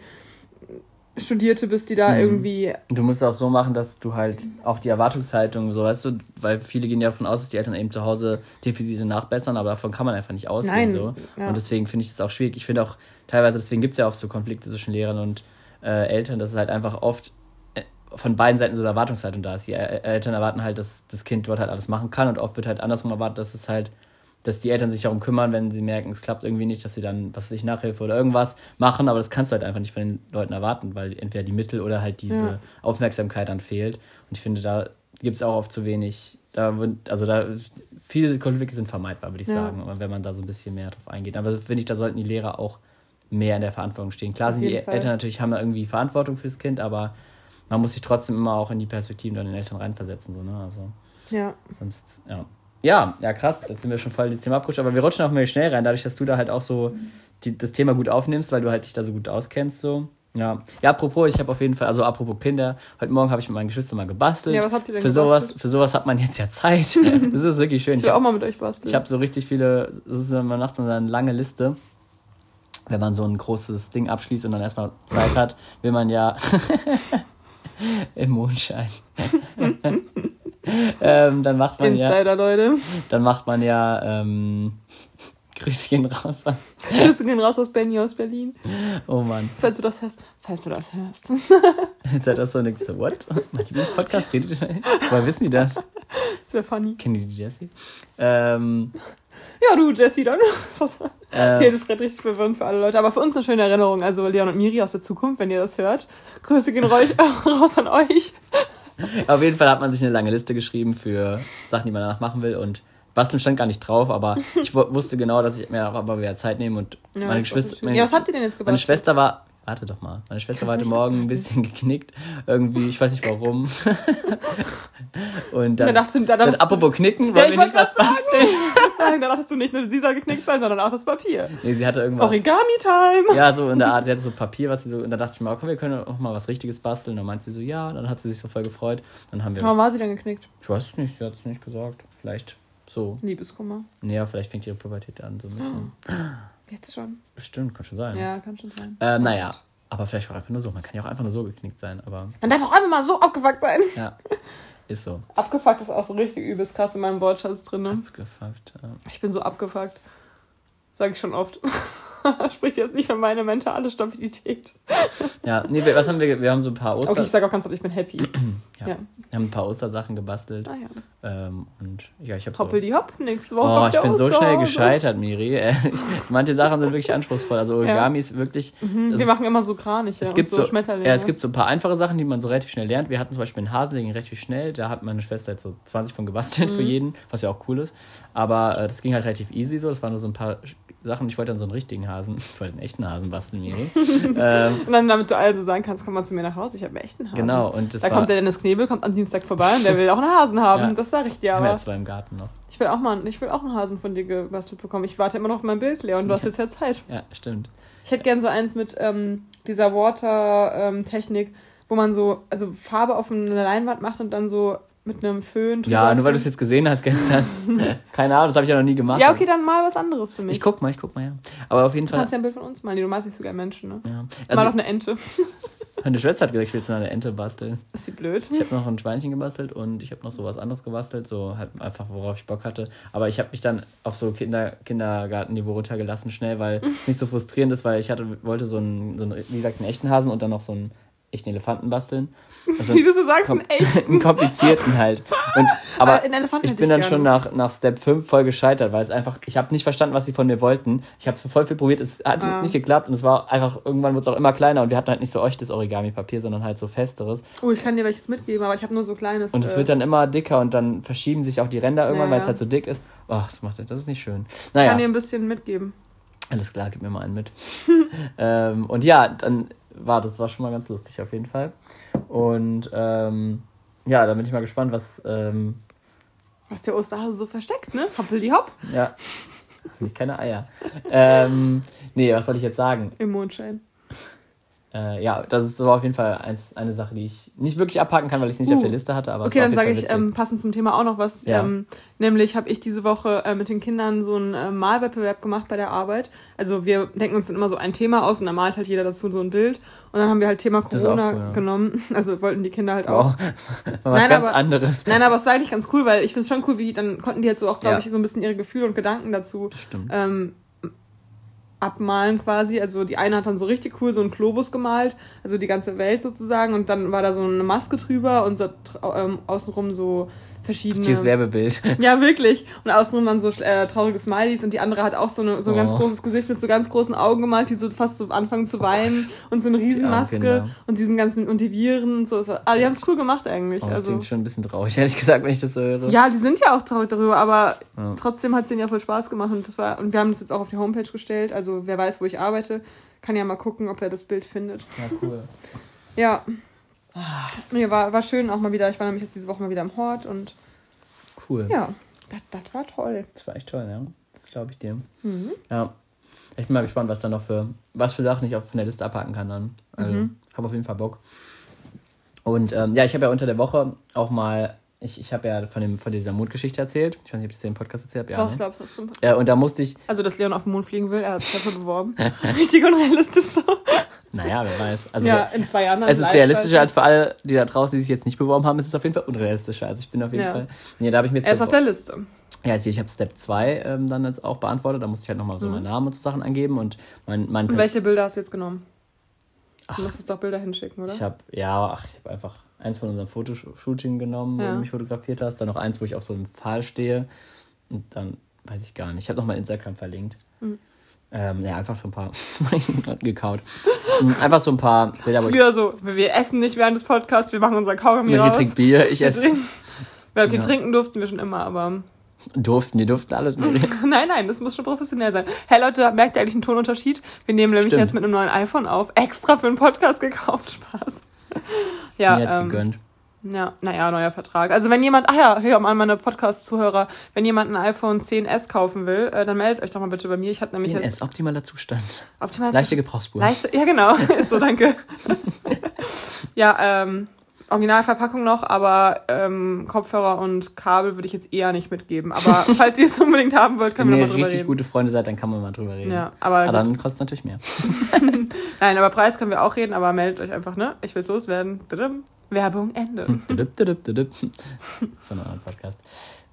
Studierte bist, die da mhm. irgendwie. Du musst auch so machen, dass du halt auch die Erwartungshaltung, so weißt du, weil viele gehen ja davon aus, dass die Eltern eben zu Hause Defizite nachbessern, aber davon kann man einfach nicht ausgehen. Nein. So. Ja. Und deswegen finde ich das auch schwierig. Ich finde auch teilweise, deswegen gibt es ja oft so Konflikte zwischen Lehrern und äh, Eltern, dass es halt einfach oft äh, von beiden Seiten so eine Erwartungshaltung da ist. Die Eltern erwarten halt, dass das Kind dort halt alles machen kann und oft wird halt andersrum erwartet, dass es halt dass die Eltern sich darum kümmern, wenn sie merken, es klappt irgendwie nicht, dass sie dann, was weiß ich, Nachhilfe oder irgendwas machen, aber das kannst du halt einfach nicht von den Leuten erwarten, weil entweder die Mittel oder halt diese ja. Aufmerksamkeit dann fehlt. Und ich finde, da gibt es auch oft zu wenig, da also da, viele Konflikte sind vermeidbar, würde ich ja. sagen, wenn man da so ein bisschen mehr drauf eingeht. Aber finde ich, da sollten die Lehrer auch mehr in der Verantwortung stehen. Klar sind die Fall. Eltern natürlich, haben da irgendwie Verantwortung fürs Kind, aber man muss sich trotzdem immer auch in die Perspektiven der Eltern reinversetzen, so, ne, also. Ja. Sonst, ja. Ja, ja, krass. Jetzt sind wir schon voll das Thema abgerutscht, aber wir rutschen auch mal schnell rein, dadurch, dass du da halt auch so die, das Thema gut aufnimmst, weil du halt dich da so gut auskennst. So. Ja. ja, apropos, ich habe auf jeden Fall, also apropos Kinder, heute Morgen habe ich mit meinen Geschwistern mal gebastelt. Ja, was habt ihr denn für gebastelt? Sowas, für sowas hat man jetzt ja Zeit. das ist wirklich schön. Ich will auch mal mit euch basteln. Ich habe so richtig viele, das ist, man macht dann eine lange Liste. Wenn man so ein großes Ding abschließt und dann erstmal Zeit hat, will man ja im Mondschein. ähm, dann macht man Insider, ja. Leute. Dann macht man ja. Ähm, Grüße gehen raus. Grüße gehen raus aus Benny aus Berlin. Oh Mann. Falls du das hörst. Falls du das hörst. Jetzt hat das so nichts so, what? Matthias Podcast redet Woher wissen die das? Das wäre funny. Kennen die die Jessie? Ähm, ja, du, Jessie, dann. Ähm, okay, das ist gerade richtig verwirrend für alle Leute. Aber für uns eine schöne Erinnerung. Also Leon und Miri aus der Zukunft, wenn ihr das hört. Grüße gehen raus an euch. Auf jeden Fall hat man sich eine lange Liste geschrieben für Sachen, die man danach machen will und Basteln stand gar nicht drauf, aber ich wusste genau, dass ich mir auch aber wieder Zeit nehme und ja, meine Schwester. Meine, ja, was habt ihr denn jetzt gebastelt? Meine Schwester war. Warte doch mal. Meine Schwester war heute Morgen ein bisschen geknickt. Irgendwie, ich weiß nicht warum. und dann, dachte, dann, dann apropos knicken, wollen ja, wir nicht was basteln? Dann dachtest du nicht nur, sie soll geknickt sein, sondern auch das Papier. Nee, sie hatte irgendwas. Origami-Time! Ja, so in der Art. Sie hatte so Papier, was sie so. Und da dachte ich mir, komm, wir können auch mal was Richtiges basteln. Dann meinte sie so, ja. Dann hat sie sich so voll gefreut. Dann haben wir. Warum war sie denn geknickt? Ich weiß es nicht, sie hat es nicht gesagt. Vielleicht so. Liebeskummer. Ja, vielleicht fängt ihre Pubertät an, so ein bisschen. Jetzt schon. Bestimmt, kann schon sein. Ja, kann schon sein. Ähm, naja, aber vielleicht auch einfach nur so. Man kann ja auch einfach nur so geknickt sein, aber. Man darf auch einfach mal so abgefuckt sein. Ja. Ist so. Abgefuckt ist auch so richtig übelst krass in meinem Wortschatz drin. Ne? Abgefuckt, ja. Ich bin so abgefuckt. Sag ich schon oft. Spricht jetzt nicht für meine mentale Stabilität. ja, nee, was haben wir? Wir haben so ein paar Oster. Okay, ich sag auch ganz oft, ich bin happy. ja. ja. Wir haben ein paar Ostersachen gebastelt. Ah, ja. Ähm, und ja, ich habe Hoppel so, die Hopp, nächste Woche. Oh, ich bin so schnell gescheitert, Miri. Manche Sachen sind wirklich anspruchsvoll. Also Origami ja. ist wirklich. Mhm, wir machen immer so Kraniche es gibt so, so Schmetterlinge. Ja, es gibt so ein paar einfache Sachen, die man so relativ schnell lernt. Wir hatten zum Beispiel einen Haselling relativ schnell. Da hat meine Schwester jetzt so 20 von gebastelt mhm. für jeden, was ja auch cool ist. Aber äh, das ging halt relativ easy so. Das waren nur so ein paar Sachen. Ich wollte dann so einen richtigen Hasen, ich wollte einen echten Hasen basteln, Miri. ähm, und dann, damit du also sagen kannst, komm mal zu mir nach Hause, ich habe einen echten Hasen. Genau. Und das da war, kommt der Dennis Knebel, kommt am Dienstag vorbei und der will auch einen Hasen haben. Ja. Das sage ich dir aber. Wir haben ja zwei im Garten noch. Ich will auch mal, ich will auch einen Hasen von dir gebastelt bekommen. Ich warte immer noch auf mein Bild, Leon. Du hast jetzt ja Zeit. Ja, stimmt. Ich hätte gern so eins mit ähm, dieser Water-Technik, ähm, wo man so, also Farbe auf eine Leinwand macht und dann so mit einem Föhn. Ja, nur weil du es jetzt gesehen hast gestern. Keine Ahnung, das habe ich ja noch nie gemacht. Ja, okay, dann mal was anderes für mich. Ich guck mal, ich guck mal, ja. Aber auf jeden Fall. Du kannst ja ein Bild von uns malen. Du malst nicht so gerne Menschen, ne? Ja. Also, mal auch eine Ente. Meine Schwester hat gesagt, ich will jetzt noch eine Ente basteln. Ist sie blöd? Ich habe noch ein Schweinchen gebastelt und ich habe noch so was anderes gebastelt, so halt einfach, worauf ich Bock hatte. Aber ich habe mich dann auf so Kinder, Kindergartenniveau runtergelassen, schnell, weil es nicht so frustrierend ist, weil ich hatte, wollte so einen, so einen, wie gesagt, einen echten Hasen und dann noch so einen echten Elefanten basteln. Also Wie du so sagst, einen echten. einen komplizierten halt. Und, aber ich bin dann schon nach, nach Step 5 voll gescheitert, weil es einfach, ich habe nicht verstanden, was sie von mir wollten. Ich habe voll viel probiert, es hat ah. nicht geklappt und es war einfach, irgendwann wurde es auch immer kleiner und wir hatten halt nicht so echtes Origami-Papier, sondern halt so festeres. Oh, ich kann dir welches mitgeben, aber ich habe nur so kleines. Und es äh, wird dann immer dicker und dann verschieben sich auch die Ränder irgendwann, ja, weil es halt so dick ist. Oh, das macht das ist nicht schön. Naja. Ich kann dir ein bisschen mitgeben. Alles klar, gib mir mal einen mit. ähm, und ja, dann war, das war schon mal ganz lustig auf jeden Fall. Und ähm, ja, da bin ich mal gespannt, was. Ähm, was der Osterhase so versteckt, ne? Hoppel die Hopp. Ja. Nicht keine Eier. ähm, nee, was soll ich jetzt sagen? Im Mondschein. Äh, ja, das ist aber auf jeden Fall eins, eine Sache, die ich nicht wirklich abhaken kann, weil ich es nicht uh. auf der Liste hatte. Aber okay, dann sage ich ähm, passend zum Thema auch noch was. Ja. Ähm, nämlich habe ich diese Woche äh, mit den Kindern so einen äh, Malwettbewerb gemacht bei der Arbeit. Also wir denken uns dann immer so ein Thema aus und dann malt halt jeder dazu so ein Bild. Und dann haben wir halt Thema Corona cool, ja. genommen. Also wollten die Kinder halt auch. was nein, ganz aber, anderes. Nein, aber es war eigentlich ganz cool, weil ich finde es schon cool, wie dann konnten die halt so auch, glaube ja. ich, so ein bisschen ihre Gefühle und Gedanken dazu ähm, abmalen quasi. Also die eine hat dann so richtig cool so einen Globus gemalt, also die ganze Welt sozusagen. Und dann war da so eine Maske drüber und so ähm, außenrum so verschiedene. Dieses Werbebild. Ja, wirklich. Und außenrum dann so äh, traurige Smileys und die andere hat auch so, eine, so ein oh. ganz großes Gesicht mit so ganz großen Augen gemalt, die so fast so anfangen zu weinen und so eine Riesenmaske und diesen ganzen und die Viren und so. Ah, die haben es cool gemacht eigentlich. Oh, das also. klingt schon ein bisschen traurig, ehrlich gesagt, wenn ich das so höre. Ja, die sind ja auch traurig darüber, aber ja. trotzdem hat es denen ja voll Spaß gemacht und das war und wir haben das jetzt auch auf die Homepage gestellt. Also wer weiß, wo ich arbeite, kann ja mal gucken, ob er das Bild findet. Ja, cool. ja. Nee, war, war schön auch mal wieder. Ich war nämlich jetzt diese Woche mal wieder im Hort und cool. Ja, das war toll. Das war echt toll, ja. Das glaube ich dir. Mhm. Ja. Ich bin mal gespannt, was da noch für, was für Sachen ich auch von der Liste abhaken kann dann. Also, mhm. habe auf jeden Fall Bock. Und ähm, ja, ich habe ja unter der Woche auch mal, ich, ich habe ja von, dem, von dieser Mondgeschichte erzählt. Ich weiß nicht, ob ich das im Podcast erzählt habe. Ja, Doch, ne? ich glaube, das zum Ja, und da musste ich. Also, dass Leon auf den Mond fliegen will, er hat sich dafür beworben. Richtig unrealistisch so. Naja, wer weiß. Also, ja, in zwei Jahren. Es ist realistischer als für alle, die da draußen, die sich jetzt nicht beworben haben, ist es auf jeden Fall unrealistischer. Also ich bin auf jeden ja. Fall. Nee, da habe ich mir jetzt er ist auf der Liste. Ja, also ich habe Step 2 ähm, dann jetzt auch beantwortet. Da musste ich halt nochmal so mhm. meinen Namen und so Sachen angeben. Und, mein, mein und welche Bilder hast du jetzt genommen? Ach, du musstest doch Bilder hinschicken, oder? Ich habe, ja, ach, ich habe einfach eins von unserem Fotoshooting genommen, ja. wo du mich fotografiert hast. Dann noch eins, wo ich auf so einem Pfahl stehe. Und dann weiß ich gar nicht. Ich habe noch mal Instagram verlinkt. Mhm. Ähm, ja, einfach so ein paar gekaut. Mm, einfach so ein paar Bilder. Früher so, wir essen nicht während des Podcasts, wir machen unser Kaugummi raus. Wir trinken Bier, ich esse. Weil okay, ja. trinken durften wir schon immer, aber... Durften, die durften alles mehr. nein, nein, das muss schon professionell sein. Hey Leute, merkt ihr eigentlich einen Tonunterschied? Wir nehmen nämlich Stimmt. jetzt mit einem neuen iPhone auf. Extra für einen Podcast gekauft. Spaß. Ja, Mir jetzt ähm, gegönnt. Ja, naja, neuer Vertrag. Also wenn jemand, ach ja, hier an meine Podcast-Zuhörer, wenn jemand ein iPhone 10s kaufen will, äh, dann meldet euch doch mal bitte bei mir. Ich hatte nämlich 10S, jetzt, optimaler Zustand. Optimaler Leichte Gebrauchsspur. Leichte, ja genau, ist so, danke. ja, ähm, Originalverpackung noch, aber ähm, Kopfhörer und Kabel würde ich jetzt eher nicht mitgeben. Aber falls ihr es unbedingt haben wollt, können wir nochmal drüber reden. Wenn ihr richtig gute Freunde seid, dann kann man mal drüber reden. Ja, aber, aber dann kostet es natürlich mehr. Nein, aber Preis können wir auch reden, aber meldet euch einfach, ne? Ich will es loswerden. Werbung, Ende. so ein anderer Podcast.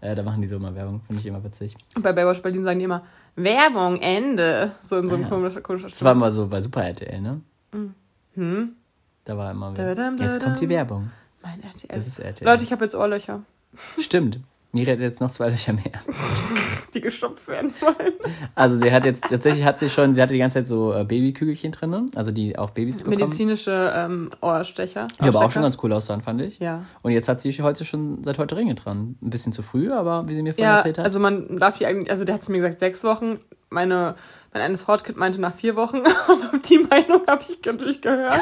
Äh, da machen die so immer Werbung, finde ich immer witzig. Und bei Baywatch Berlin sagen die immer, Werbung, Ende. So in so einem ah, ja. komischen, komischen Das war immer so bei Super RTL, ne? Mhm. Da war immer wieder. Jetzt kommt die Werbung. Mein RTL. Das ist RTL. Leute, ich habe jetzt Ohrlöcher. Stimmt. Miri hat jetzt noch zwei Löcher mehr. Die gestopft werden wollen. Also sie hat jetzt, tatsächlich hat sie schon, sie hatte die ganze Zeit so äh, Babykügelchen drin, also die auch Babys bekommen. Medizinische ähm, Ohrstecher. Die aber auch schon ganz cool aussahen, fand ich. Ja. Und jetzt hat sie heute schon seit heute Ringe dran. Ein bisschen zu früh, aber wie sie mir vorhin ja, erzählt hat. also man darf die eigentlich, also der hat zu mir gesagt, sechs Wochen. Meine mein eines Hortkind meinte nach vier Wochen, aber die Meinung habe ich natürlich gehört.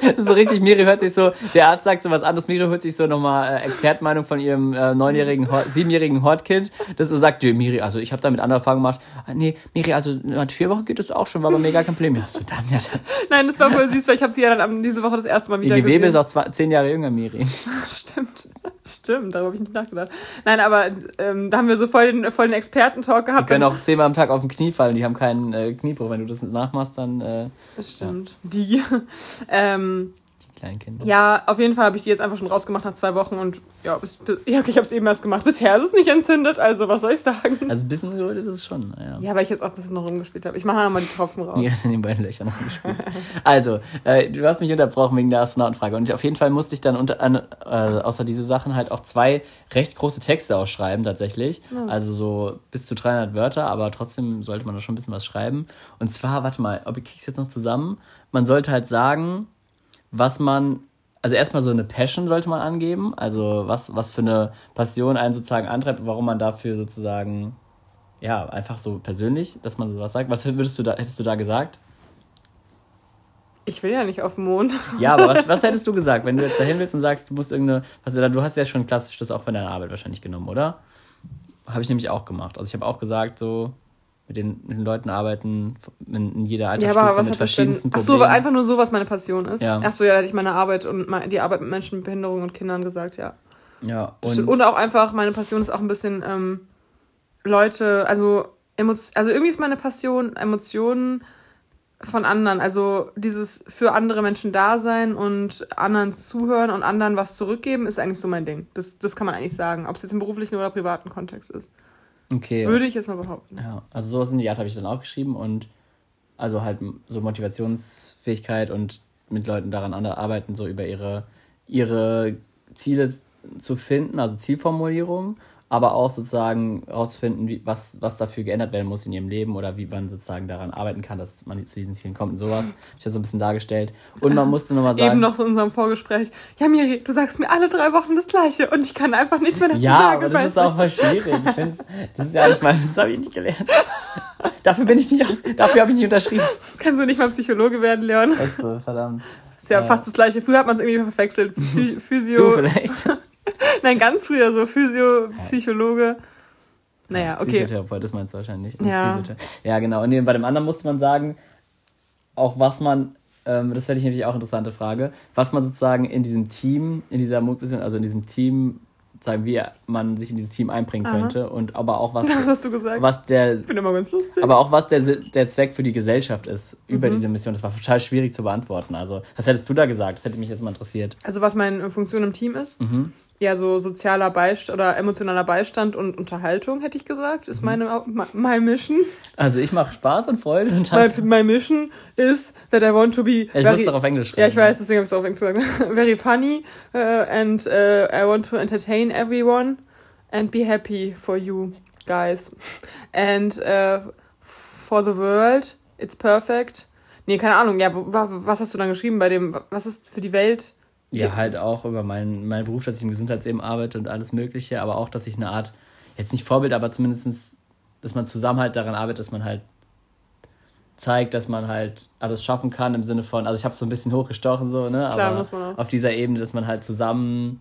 das ist so richtig, Miri hört sich so, der Arzt sagt so was anderes, Miri hört sich so nochmal äh, Expertmeinung von ihrem äh, neunjährigen, siebenjährigen Hortkind, das so sagt, Miri, also ich habe damit andere Erfahrungen gemacht, ah, nee, Miri, also nach vier Wochen geht das auch schon, war mir gar kein Problem. Ja, so dann, ja, dann. Nein, das war voll süß, weil ich habe sie ja dann diese Woche das erste Mal wieder Ihr Gewebe ist auch zwei, zehn Jahre jünger, Miri. Stimmt. Stimmt, darüber habe ich nicht nachgedacht. Nein, aber ähm, da haben wir so voll den, voll den Expertentalk gehabt. Die können auch zehnmal am Tag auf dem Knie fallen, die haben keinen äh, Kniebruch. Wenn du das nachmachst, dann. Äh, das stimmt. Ja. Die. ähm, kleinen Kinder. Ja, auf jeden Fall habe ich die jetzt einfach schon rausgemacht nach zwei Wochen und ja, bis, bis, ja ich habe es eben erst gemacht. Bisher ist es nicht entzündet, also was soll ich sagen? Also ein bisschen gerötet ist es schon, ja. Ja, weil ich jetzt auch ein bisschen noch rumgespielt habe. Ich mache mal die Tropfen raus. Ja, in den beiden Löchern noch gespielt. also, äh, du hast mich unterbrochen wegen der Astronautenfrage und ich, auf jeden Fall musste ich dann unter, äh, außer diese Sachen halt auch zwei recht große Texte ausschreiben tatsächlich. Ja. Also so bis zu 300 Wörter, aber trotzdem sollte man da schon ein bisschen was schreiben. Und zwar, warte mal, ob ich krieg's jetzt noch zusammen? Man sollte halt sagen, was man, also erstmal so eine Passion sollte man angeben, also was, was für eine Passion einen sozusagen antreibt, warum man dafür sozusagen, ja, einfach so persönlich, dass man sowas sagt. Was würdest du da, hättest du da gesagt? Ich will ja nicht auf den Mond. Ja, aber was, was hättest du gesagt, wenn du jetzt dahin willst und sagst, du musst irgendeine, also du hast ja schon klassisch das auch von deiner Arbeit wahrscheinlich genommen, oder? Habe ich nämlich auch gemacht. Also ich habe auch gesagt, so, mit den, mit den Leuten arbeiten, in, in jeder Ja, Altersstufe aber was mit denn? verschiedensten Ach so, Problemen. einfach nur so, was meine Passion ist. Ja. Ach so, ja, da hätte ich meine Arbeit und die Arbeit mit Menschen mit Behinderung und Kindern gesagt, ja. ja, Und, und, auch einfach, meine Passion ist auch ein bisschen ähm, Leute, also, also irgendwie ist meine Passion Emotionen von anderen, also dieses für andere Menschen da sein und anderen zuhören und anderen was zurückgeben, ist eigentlich so mein Ding. Das, das kann man eigentlich sagen, ob es jetzt im beruflichen oder privaten Kontext ist. Okay. Würde ich jetzt mal behaupten. Ja, also sowas in die Art habe ich dann auch geschrieben und also halt so Motivationsfähigkeit und mit Leuten daran an- arbeiten, so über ihre, ihre Ziele zu finden, also Zielformulierung, aber auch sozusagen herauszufinden, wie, was, was dafür geändert werden muss in ihrem Leben oder wie man sozusagen daran arbeiten kann, dass man zu diesen Zielen kommt und sowas. Hab ich ja so ein bisschen dargestellt. Und man musste nochmal sagen. Eben noch so in unserem Vorgespräch. Ja, Miri, du sagst mir alle drei Wochen das Gleiche und ich kann einfach nichts mehr dazu Ja, sagen. aber das ist auch du? voll schwierig. Ich finde, das ist ja nicht mal, das habe ich nicht gelernt. Dafür bin ich nicht aus, dafür habe ich nicht unterschrieben. Kannst du nicht mal Psychologe werden, Leon? Echt so, verdammt. Ist ja Ja. fast das Gleiche. Früher hat man es irgendwie verwechselt. Physio. Du vielleicht. Nein, ganz früher so Physio, Psychologe. Naja, okay. Psychotherapeut, das meinst du wahrscheinlich. nicht. Ja. Ja, genau. Und bei dem anderen musste man sagen, auch was man, ähm, das fände ich nämlich auch eine interessante Frage, was man sozusagen in diesem Team, in dieser Mutvision, also in diesem Team, sagen wie man sich in dieses Team einbringen Aha. könnte und aber auch was, Was hast du gesagt? was der Ich bin immer ganz lustig. aber auch was der, der Zweck für die Gesellschaft ist über Mhm. diese Mission. Das war total schwierig zu beantworten. Also, was hättest du da gesagt? Das hätte mich jetzt mal interessiert. also was meine Funktion im Team ist? Mhm. Ja, so sozialer Beistand oder emotionaler Beistand und Unterhaltung, hätte ich gesagt, Mhm. ist meine my, mission. Also ich mache Spaß und Freude und My, my mission is that I want to be Ja, ich muss doch auf Englisch schreiben. Ja, ich weiß, deswegen habe ich es auf Englisch gesagt. Very funny uh, and uh, I want to entertain everyone and be happy for you guys. And uh, for the world, it's perfect. Nee, keine Ahnung. Ja, was hast du dann geschrieben bei dem, was ist für die Welt? Ja, halt auch über meinen, meinen Beruf, dass ich im Gesundheitsleben arbeite und alles Mögliche, aber auch, dass ich eine Art, jetzt nicht Vorbild, aber zumindestens, dass man zusammen halt daran arbeitet, dass man halt zeigt, dass man halt alles schaffen kann im Sinne von, also ich habe so ein bisschen hochgestochen so, ne? Klar, aber auf dieser Ebene, dass man halt zusammen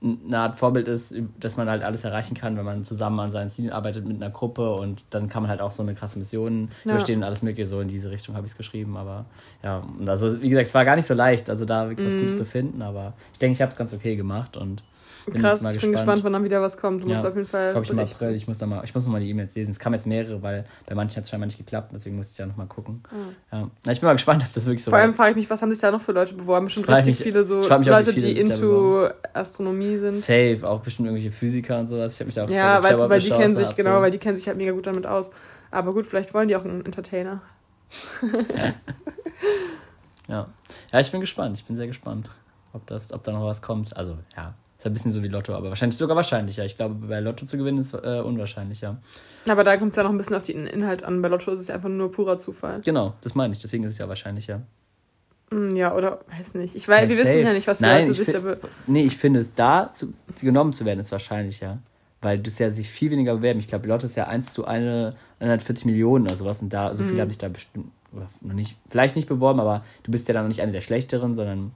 eine Art Vorbild ist, dass man halt alles erreichen kann, wenn man zusammen an seinen Zielen arbeitet mit einer Gruppe und dann kann man halt auch so eine krasse Mission Ja. überstehen und alles mögliche so in diese Richtung habe ich es geschrieben, aber ja, also wie gesagt, es war gar nicht so leicht, also da wirklich was Mhm. Gutes zu finden, aber ich denke, ich habe es ganz okay gemacht und bin Krass, mal ich bin gespannt. wann dann wieder was kommt. Du musst Ja, auf jeden Fall. Glaube ich im berichten. April. Ich muss, da mal, ich muss noch mal die E-Mails lesen. Es kamen jetzt mehrere, weil bei manchen hat es scheinbar nicht geklappt. Deswegen musste ich ja noch mal gucken. Ja. Na, ich bin mal gespannt, ob das wirklich so Vor allem war. frage ich mich, was haben sich da noch für Leute beworben? Bestimmt richtig mich- viele so Leute, viele die da into Astronomie sind. Safe, auch bestimmt irgendwelche Physiker und sowas. Ich habe mich da auch Ja, da weißt du, weil die kennen sich, genau, so. weil die kennen sich halt mega gut damit aus. Aber gut, vielleicht wollen die auch einen Entertainer. Ja. ja, ich bin gespannt. Ich bin sehr gespannt, ob, das, ob da noch was kommt. Also, ja, ist ein bisschen so wie Lotto, aber wahrscheinlich sogar wahrscheinlicher. Ich glaube, bei Lotto zu gewinnen ist äh, unwahrscheinlicher. Aber da kommt es ja noch ein bisschen auf den Inhalt an. Bei Lotto ist es einfach nur purer Zufall. Genau, das meine ich. Deswegen ist es ja wahrscheinlicher. Hm, Ja, oder weiß nicht. Ich weiß, Ja, wir wissen safe. ja nicht, was für Nein, Leute ich sich da. Nee, ich finde es da zu, genommen zu werden, ist wahrscheinlicher. Weil du es ja sich viel weniger bewerben. Ich glaube, Lotto ist ja 1 zu eine, 140 Millionen oder sowas. Und da, so Mhm. viele haben sich da bestimmt, oder noch nicht, vielleicht nicht beworben, aber du bist ja dann noch nicht eine der schlechteren, sondern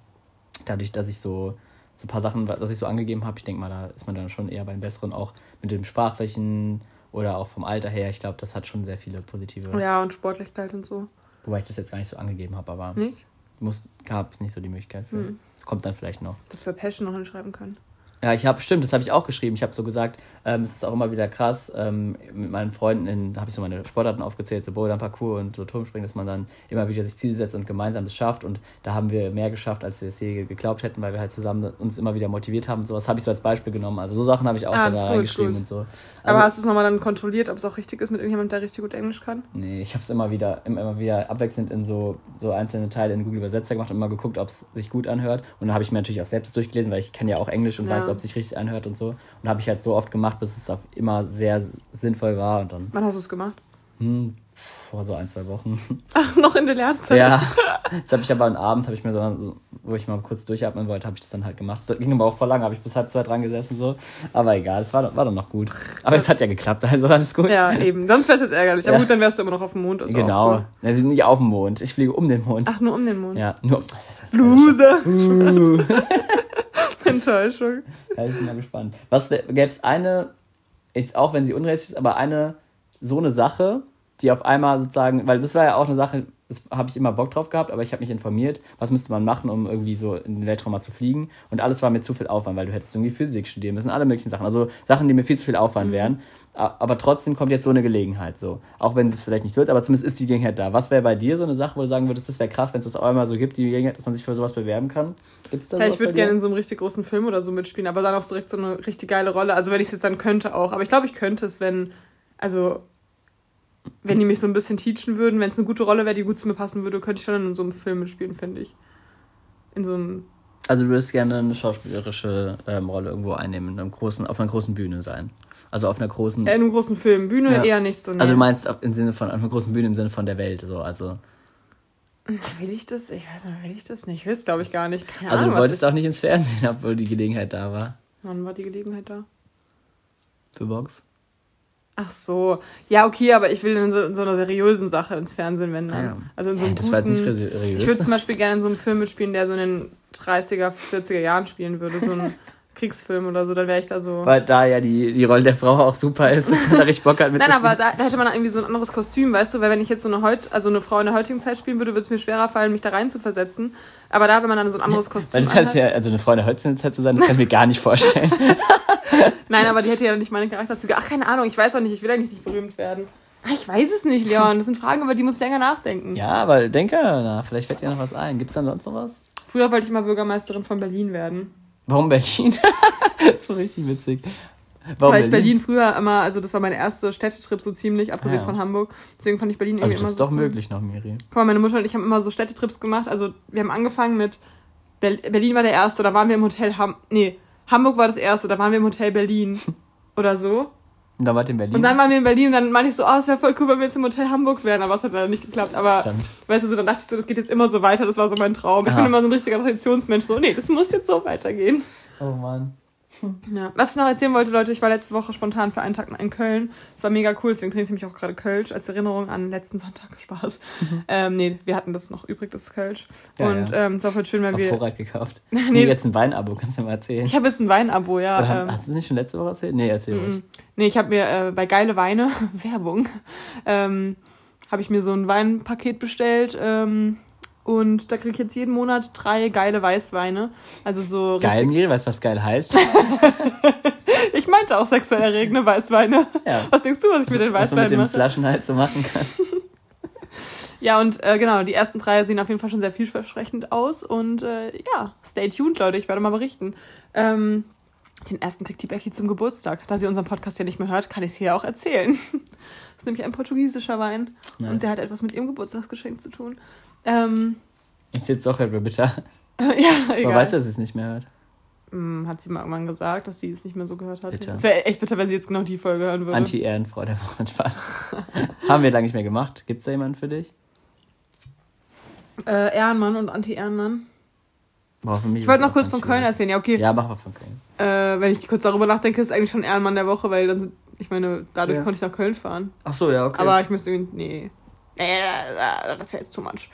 dadurch, dass ich so, so ein paar Sachen, was ich so angegeben habe, ich denke mal, da ist man dann schon eher bei den besseren, auch mit dem Sprachlichen oder auch vom Alter her. Ich glaube, das hat schon sehr viele positive. Ja, und Sportlichkeit und so. Wobei ich das jetzt gar nicht so angegeben habe, aber Nicht? muss, gab es nicht so die Möglichkeit für. Mhm. Kommt dann vielleicht noch. Dass wir Passion noch hinschreiben können. Ja, ich habe, stimmt, das habe ich auch geschrieben. Ich habe so gesagt, ähm, es ist auch immer wieder krass, ähm, mit meinen Freunden in- habe ich so meine Sportarten aufgezählt, so Bouldern, Parkour und so Turmspringen, dass man dann immer wieder sich Ziele setzt und gemeinsam das schafft. Und da haben wir mehr geschafft, als wir es je geglaubt hätten, weil wir halt zusammen uns immer wieder motiviert haben. Sowas habe ich so als Beispiel genommen. Also so Sachen habe ich auch Ah, da reingeschrieben und so. Also, Aber hast du es nochmal dann kontrolliert, ob es auch richtig ist mit irgendjemandem, der richtig gut Englisch kann? Nee, ich habe es immer wieder, immer immer wieder abwechselnd in so, so einzelne Teile in Google Übersetzer gemacht und immer geguckt, ob es sich gut anhört. Und dann habe ich mir natürlich auch selbst durchgelesen, weil ich kenne ja auch Englisch und Ja. weiß, ob es sich richtig anhört und so. Und habe ich halt so oft gemacht, bis es auf immer sehr sinnvoll war. Und dann, Wann hast du es gemacht? hm, vor so ein, zwei Wochen. Ach, noch in der Lernzeit? ja, das habe ich aber am Abend, habe ich mir so, wo ich mal kurz durchatmen wollte, habe ich das dann halt gemacht. Das ging aber auch voll lang, habe ich bis halb zwei dran gesessen so. Aber egal, es war, war dann noch gut. Aber es hat ja geklappt, also alles gut. Ja, eben. Sonst wäre es jetzt ärgerlich. Aber Ja. gut, dann wärst du immer noch auf dem Mond. Also Genau. cool. Ja, wir sind nicht auf dem Mond. Ich fliege um den Mond. Ach, nur um den Mond. Ja, nur. Loser. Enttäuschung. Ja, ich bin mal gespannt. Was gäbe es eine, jetzt auch wenn sie unrealistisch ist, aber eine so eine Sache, die auf einmal sozusagen, weil das war ja auch eine Sache, das habe ich immer Bock drauf gehabt, aber ich habe mich informiert, was müsste man machen, um irgendwie so in den Weltraum mal zu fliegen. Und alles war mir zu viel Aufwand, weil du hättest irgendwie Physik studieren müssen, alle möglichen Sachen. Also Sachen, die mir viel zu viel Aufwand mhm. wären. Aber trotzdem kommt jetzt so eine Gelegenheit, so. Auch wenn es vielleicht nicht wird, aber zumindest ist die Gelegenheit da. Was wäre bei dir so eine Sache, wo du sagen würdest, das wäre krass, wenn es das auch einmal so gibt, die Gelegenheit, dass man sich für sowas bewerben kann? Gibt's da ja, ich würde gerne in so einem richtig großen Film oder so mitspielen, aber dann auch direkt so eine richtig geile Rolle. Also wenn ich es jetzt dann könnte auch. Aber ich glaube, ich könnte es, wenn, also wenn die mich so ein bisschen teachen würden, wenn es eine gute Rolle wäre, die gut zu mir passen würde, könnte ich schon in so einem Film spielen, finde ich. In so einem. Also du würdest gerne eine schauspielerische ähm, Rolle irgendwo einnehmen, in einem großen, auf einer großen Bühne sein. Also auf einer großen. Äh, in einem großen Film. Bühne ja. eher nicht so. Nee. Also du meinst im Sinne von auf einer großen Bühne im Sinne von der Welt, so, also. Will ich das? Ich weiß nicht, will ich das nicht? Ich will es, glaube ich, gar nicht. Keine also Ahnung, du wolltest auch nicht ins Fernsehen, obwohl die Gelegenheit da war. Wann war die Gelegenheit da? Für Box. Ach so. Ja, okay, aber ich will in so, in so einer seriösen Sache ins Fernsehen, wenn dann. Ah, ja. Also in so einem ja, das guten, war jetzt nicht seriös. Ich würde zum Beispiel gerne in so einem Film mitspielen, der so in den 30er, 40er Jahren spielen würde. So ein Kriegsfilm oder so, dann wäre ich da so. Weil da ja die, die Rolle der Frau auch super ist, dass man da richtig Bock hat mit Nein, aber da, da, hätte man irgendwie so ein anderes Kostüm, weißt du, weil wenn ich jetzt so eine heut, also eine Frau in der heutigen Zeit spielen würde, würde es mir schwerer fallen, mich da rein zu versetzen. Aber da, wenn man dann so ein anderes Kostüm Weil das heißt ja, also eine Frau in der heutigen Zeit zu sein, das kann ich mir gar nicht vorstellen. Nein, aber die hätte ja nicht meine Charakterzüge. Ach, keine Ahnung, ich weiß auch nicht, ich will eigentlich nicht berühmt werden. Ach, ich weiß es nicht, Leon. Das sind Fragen, über die muss ich länger nachdenken. Ja, aber denke, na, vielleicht fällt dir noch was ein. Gibt es dann sonst noch was? Früher wollte ich mal Bürgermeisterin von Berlin werden. Warum Berlin? so richtig witzig. Warum Weil ich Berlin? Berlin früher immer, also das war mein erster Städtetrip so ziemlich, abgesehen ah, ja. von Hamburg. Deswegen fand ich Berlin irgendwie also das immer ist so doch cool. möglich noch, Miri. Guck mal, meine Mutter und ich haben immer so Städtetrips gemacht. Also wir haben angefangen mit Berlin war der erste, da waren wir im Hotel Ham nee, Hamburg war das erste, da waren wir im Hotel Berlin oder so. Und dann wart ihr in Berlin? Und dann waren wir in Berlin und dann meinte ich so, oh, es wäre voll cool, wenn wir jetzt im Hotel Hamburg wären, aber es hat leider nicht geklappt. Aber, Stimmt. weißt du, so, dann dachte ich so, das geht jetzt immer so weiter, das war so mein Traum. Ich Aha. bin immer so ein richtiger Traditionsmensch, so, nee, das muss jetzt so weitergehen. Oh Mann. Ja. Was ich noch erzählen wollte, Leute, ich war letzte Woche spontan für einen Tag in Köln. Es war mega cool, deswegen trinke ich mich auch gerade Kölsch als Erinnerung an letzten Sonntag. Spaß. Mhm. Ähm, nee, wir hatten das noch übrig, das Kölsch. Ja, und ja. Ähm, es war voll schön, wenn wir. Vorrat gekauft. nee, jetzt ein Weinabo, kannst du mal erzählen. Ich habe jetzt ein Weinabo, ja. Oder, ähm, hast du es nicht schon letzte Woche erzählt? Nee, erzähl ruhig. Nee, ich habe mir äh, bei Geile Weine, Werbung, ähm, habe ich mir so ein Weinpaket bestellt. Ähm, und da kriege ich jetzt jeden Monat drei geile Weißweine. Also so. Geil, Miri, weißt du, was geil heißt? ich meinte auch sexuell erregende Weißweine. Ja. Was denkst du, was ich mit den Weißweinen mache? Was du mit den Flaschen halt so machen kann. ja, und äh, genau, die ersten drei sehen auf jeden Fall schon sehr vielversprechend aus. Und äh, ja, stay tuned, Leute, ich werde mal berichten. Ähm, den ersten kriegt die Becky zum Geburtstag. Da sie unseren Podcast ja nicht mehr hört, kann ich es hier auch erzählen. Das ist nämlich ein portugiesischer Wein. Nice. Und der hat etwas mit ihrem Geburtstagsgeschenk zu tun. Ähm, ist jetzt doch etwa bitter. ja, egal. Man weiß, dass sie es nicht mehr hört. Hm, hat sie mal irgendwann gesagt, dass sie es nicht mehr so gehört hat. Es wäre echt bitter, wenn sie jetzt genau die Folge hören würde. Anti-Ehrenfrau der Woche. Spaß. Haben wir lange nicht mehr gemacht. Gibt es da jemanden für dich? Äh, Ehrenmann und Anti-Ehrenmann. ich wollte noch kurz von Köln erzählen. Ja, okay. Ja, machen wir von Köln. Äh, wenn ich kurz darüber nachdenke, ist eigentlich schon Ehrenmann der Woche, weil dann sind, ich meine, dadurch ja. konnte ich nach Köln fahren. Ach so, ja, okay. Aber ich müsste irgendwie, nee. Äh, das wäre jetzt too much.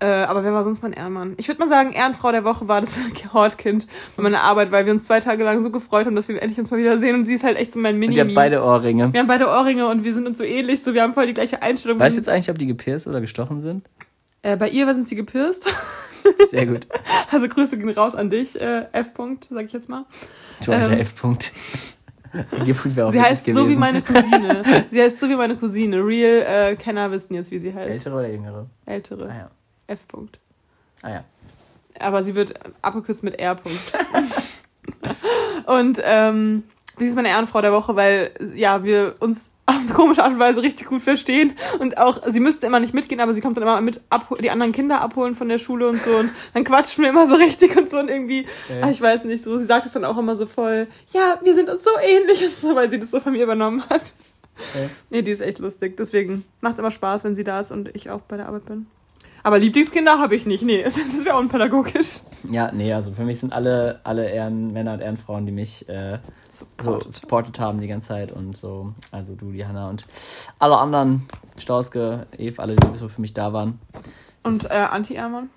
Äh, aber wer war sonst mein Ehrenmann? Ich würde mal sagen, Ehrenfrau der Woche war das Hortkind bei meiner Arbeit, weil wir uns zwei Tage lang so gefreut haben, dass wir endlich uns mal wieder sehen. Und sie ist halt echt so mein mini Wir haben beide Ohrringe. Wir haben beide Ohrringe und wir sind uns so ähnlich. So, wir haben voll die gleiche Einstellung. Weißt du jetzt eigentlich, ob die gepierst oder gestochen sind? Äh, bei ihr sind sie gepierst. Sehr gut. Also Grüße gehen raus an dich, äh, F. -Punkt, sag ich jetzt mal. Du alter ähm, F. -Punkt. sie heißt gewesen. so wie meine Cousine. sie heißt so wie meine Cousine. Real äh, Kenner wissen jetzt, wie sie heißt. Ältere oder jüngere? Ältere. Ah, ja. F. -Punkt. Ah ja. Aber sie wird abgekürzt mit R. -Punkt. und ähm, sie ist meine Ehrenfrau der Woche, weil ja wir uns so komische Art und Weise richtig gut verstehen und auch sie müsste immer nicht mitgehen, aber sie kommt dann immer mit ab, die anderen Kinder abholen von der Schule und so und dann quatschen wir immer so richtig und so und irgendwie, okay. ach, ich weiß nicht, so sie sagt es dann auch immer so voll, ja, wir sind uns so ähnlich und so, weil sie das so von mir übernommen hat. Okay. Nee, die ist echt lustig, deswegen macht immer Spaß, wenn sie da ist und ich auch bei der Arbeit bin. Aber Lieblingskinder habe ich nicht. Nee, das wäre unpädagogisch. Ja, nee, also für mich sind alle, alle Ehrenmänner und Ehrenfrauen, die mich äh, Support. so supportet haben die ganze Zeit und so. Also du, die Hanna und alle anderen, Stauske, Eve, alle, die so für mich da waren. Das und äh, Anti-Ehrenmann?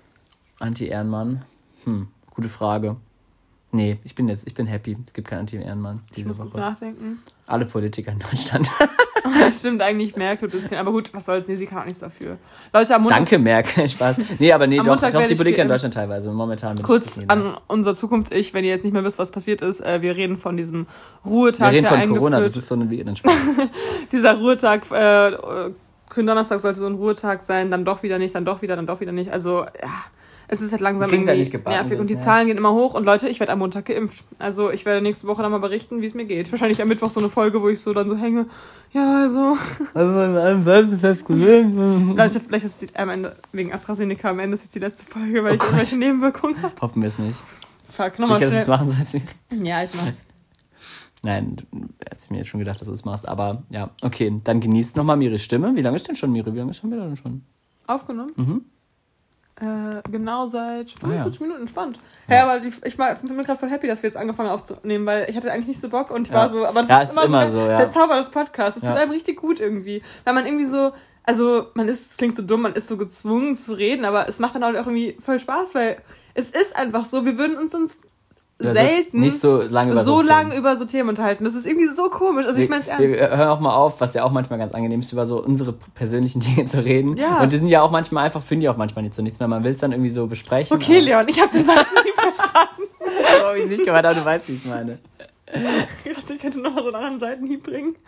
Anti-Ehrenmann? Hm, gute Frage. Nee, ich bin jetzt, ich bin happy. Es gibt keinen Anti-Ehrenmann. Ich muss kurz nachdenken. Alle Politiker in Deutschland. Stimmt, eigentlich Merkel ein bisschen. Aber gut, was soll's? Nee, sie kann auch nichts dafür. Leute, am Montag. Danke, Merkel. Spaß. Nee, aber nee, doch, doch die Politiker in Deutschland teilweise. Momentan. Kurz an unser Zukunfts-Ich, wenn ihr jetzt nicht mehr wisst, was passiert ist. Äh, wir reden von diesem Ruhetag. Wir reden von Corona, das ist so eine Dieser Ruhetag, äh, Gründonnerstag sollte so ein Ruhetag sein, dann doch wieder nicht, dann doch wieder, dann doch wieder nicht. Also, ja es ist halt langsam irgendwie halt nicht nervig und die ja. Zahlen gehen immer hoch und Leute, ich werde am Montag geimpft. Also ich werde nächste Woche dann mal berichten, wie es mir geht. Wahrscheinlich am Mittwoch so eine Folge, wo ich so dann so hänge. Ja, also. Leute, vielleicht ist es am Ende, wegen AstraZeneca am Ende ist jetzt die letzte Folge, weil oh ich Gott. irgendwelche Nebenwirkungen habe. Hoffen wir es nicht. Fuck, nochmal schnell. Es machen sollst. Ja, ich mach's. Nein, du hättest mir jetzt schon gedacht, dass du es machst. Aber ja, okay, dann genießt nochmal Miris Stimme. Wie lange ist denn schon Miri? Wie lange ist schon wieder denn schon? Aufgenommen? Mhm. Äh, genau seit 45 ah, ja. Minuten, spannend. Ja, ja aber die, ich bin gerade voll happy, dass wir jetzt angefangen aufzunehmen, weil ich hatte eigentlich nicht so Bock und ich ja. war so, aber das ja, ist, immer, immer so, so der, Zauber des Podcasts. Das tut einem richtig gut irgendwie. Weil man irgendwie so, also man ist, es klingt so dumm, man ist so gezwungen zu reden, aber es macht dann auch irgendwie voll Spaß, weil es ist einfach so, wir würden uns sonst also selten nicht so lange über so, so lange über so Themen unterhalten. Das ist irgendwie so komisch. Also ich meine es ernst. Wir hören auch mal auf, was ja auch manchmal ganz angenehm ist, über so unsere persönlichen Dinge zu reden. Ja. Und die sind ja auch manchmal einfach, finde ich auch manchmal nicht so nichts mehr. Man will es dann irgendwie so besprechen. Okay, Leon, ich habe den Satz nicht verstanden. so habe ich nicht gemeint, aber du weißt, wie ich es meine. Ich dachte, ich könnte noch mal so einen anderen Seitenhieb bringen.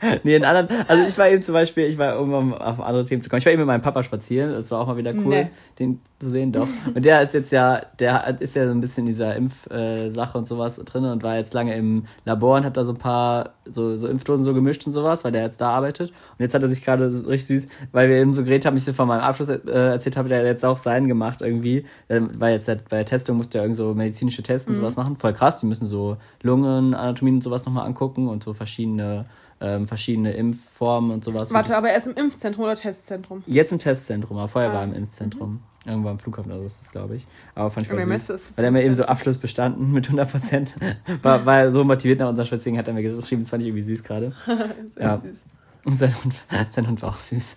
nee, in anderen, also ich war eben zum Beispiel, ich war irgendwann auf andere Themen zu kommen. Ich war eben mit meinem Papa spazieren, das war auch mal wieder cool, nee. den zu sehen, doch. Und der ist jetzt ja, der ist ja so ein bisschen in dieser Impfsache und sowas drin und war jetzt lange im Labor und hat da so ein paar so, so Impfdosen so gemischt und sowas, weil der jetzt da arbeitet. Und jetzt hat er sich gerade so richtig süß, weil wir eben so geredet haben, ich so von meinem Abschluss äh, erzählt habe, der hat jetzt auch seinen gemacht irgendwie. Weil jetzt bei der Testung musste er irgend so medizinische Tests und mhm. sowas machen. Voll krass, die müssen so Lungen, Anatomien und sowas nochmal angucken und so verschiedene ähm, verschiedene Impfformen und sowas. Warte, aber er ist im Impfzentrum oder Testzentrum? Jetzt im Testzentrum, aber vorher ah. war er im Impfzentrum. Mhm. Irgendwo am Flughafen oder so ist das, glaube ich. Aber fand ich voll süß. Ist weil er mir eben so Abschluss bestanden mit 100 Prozent. war, war er so motiviert nach unserem Spaziergang, hat er mir geschrieben, das fand ich irgendwie süß gerade. ja. süß. Und sein Hund, sein Hund war auch süß.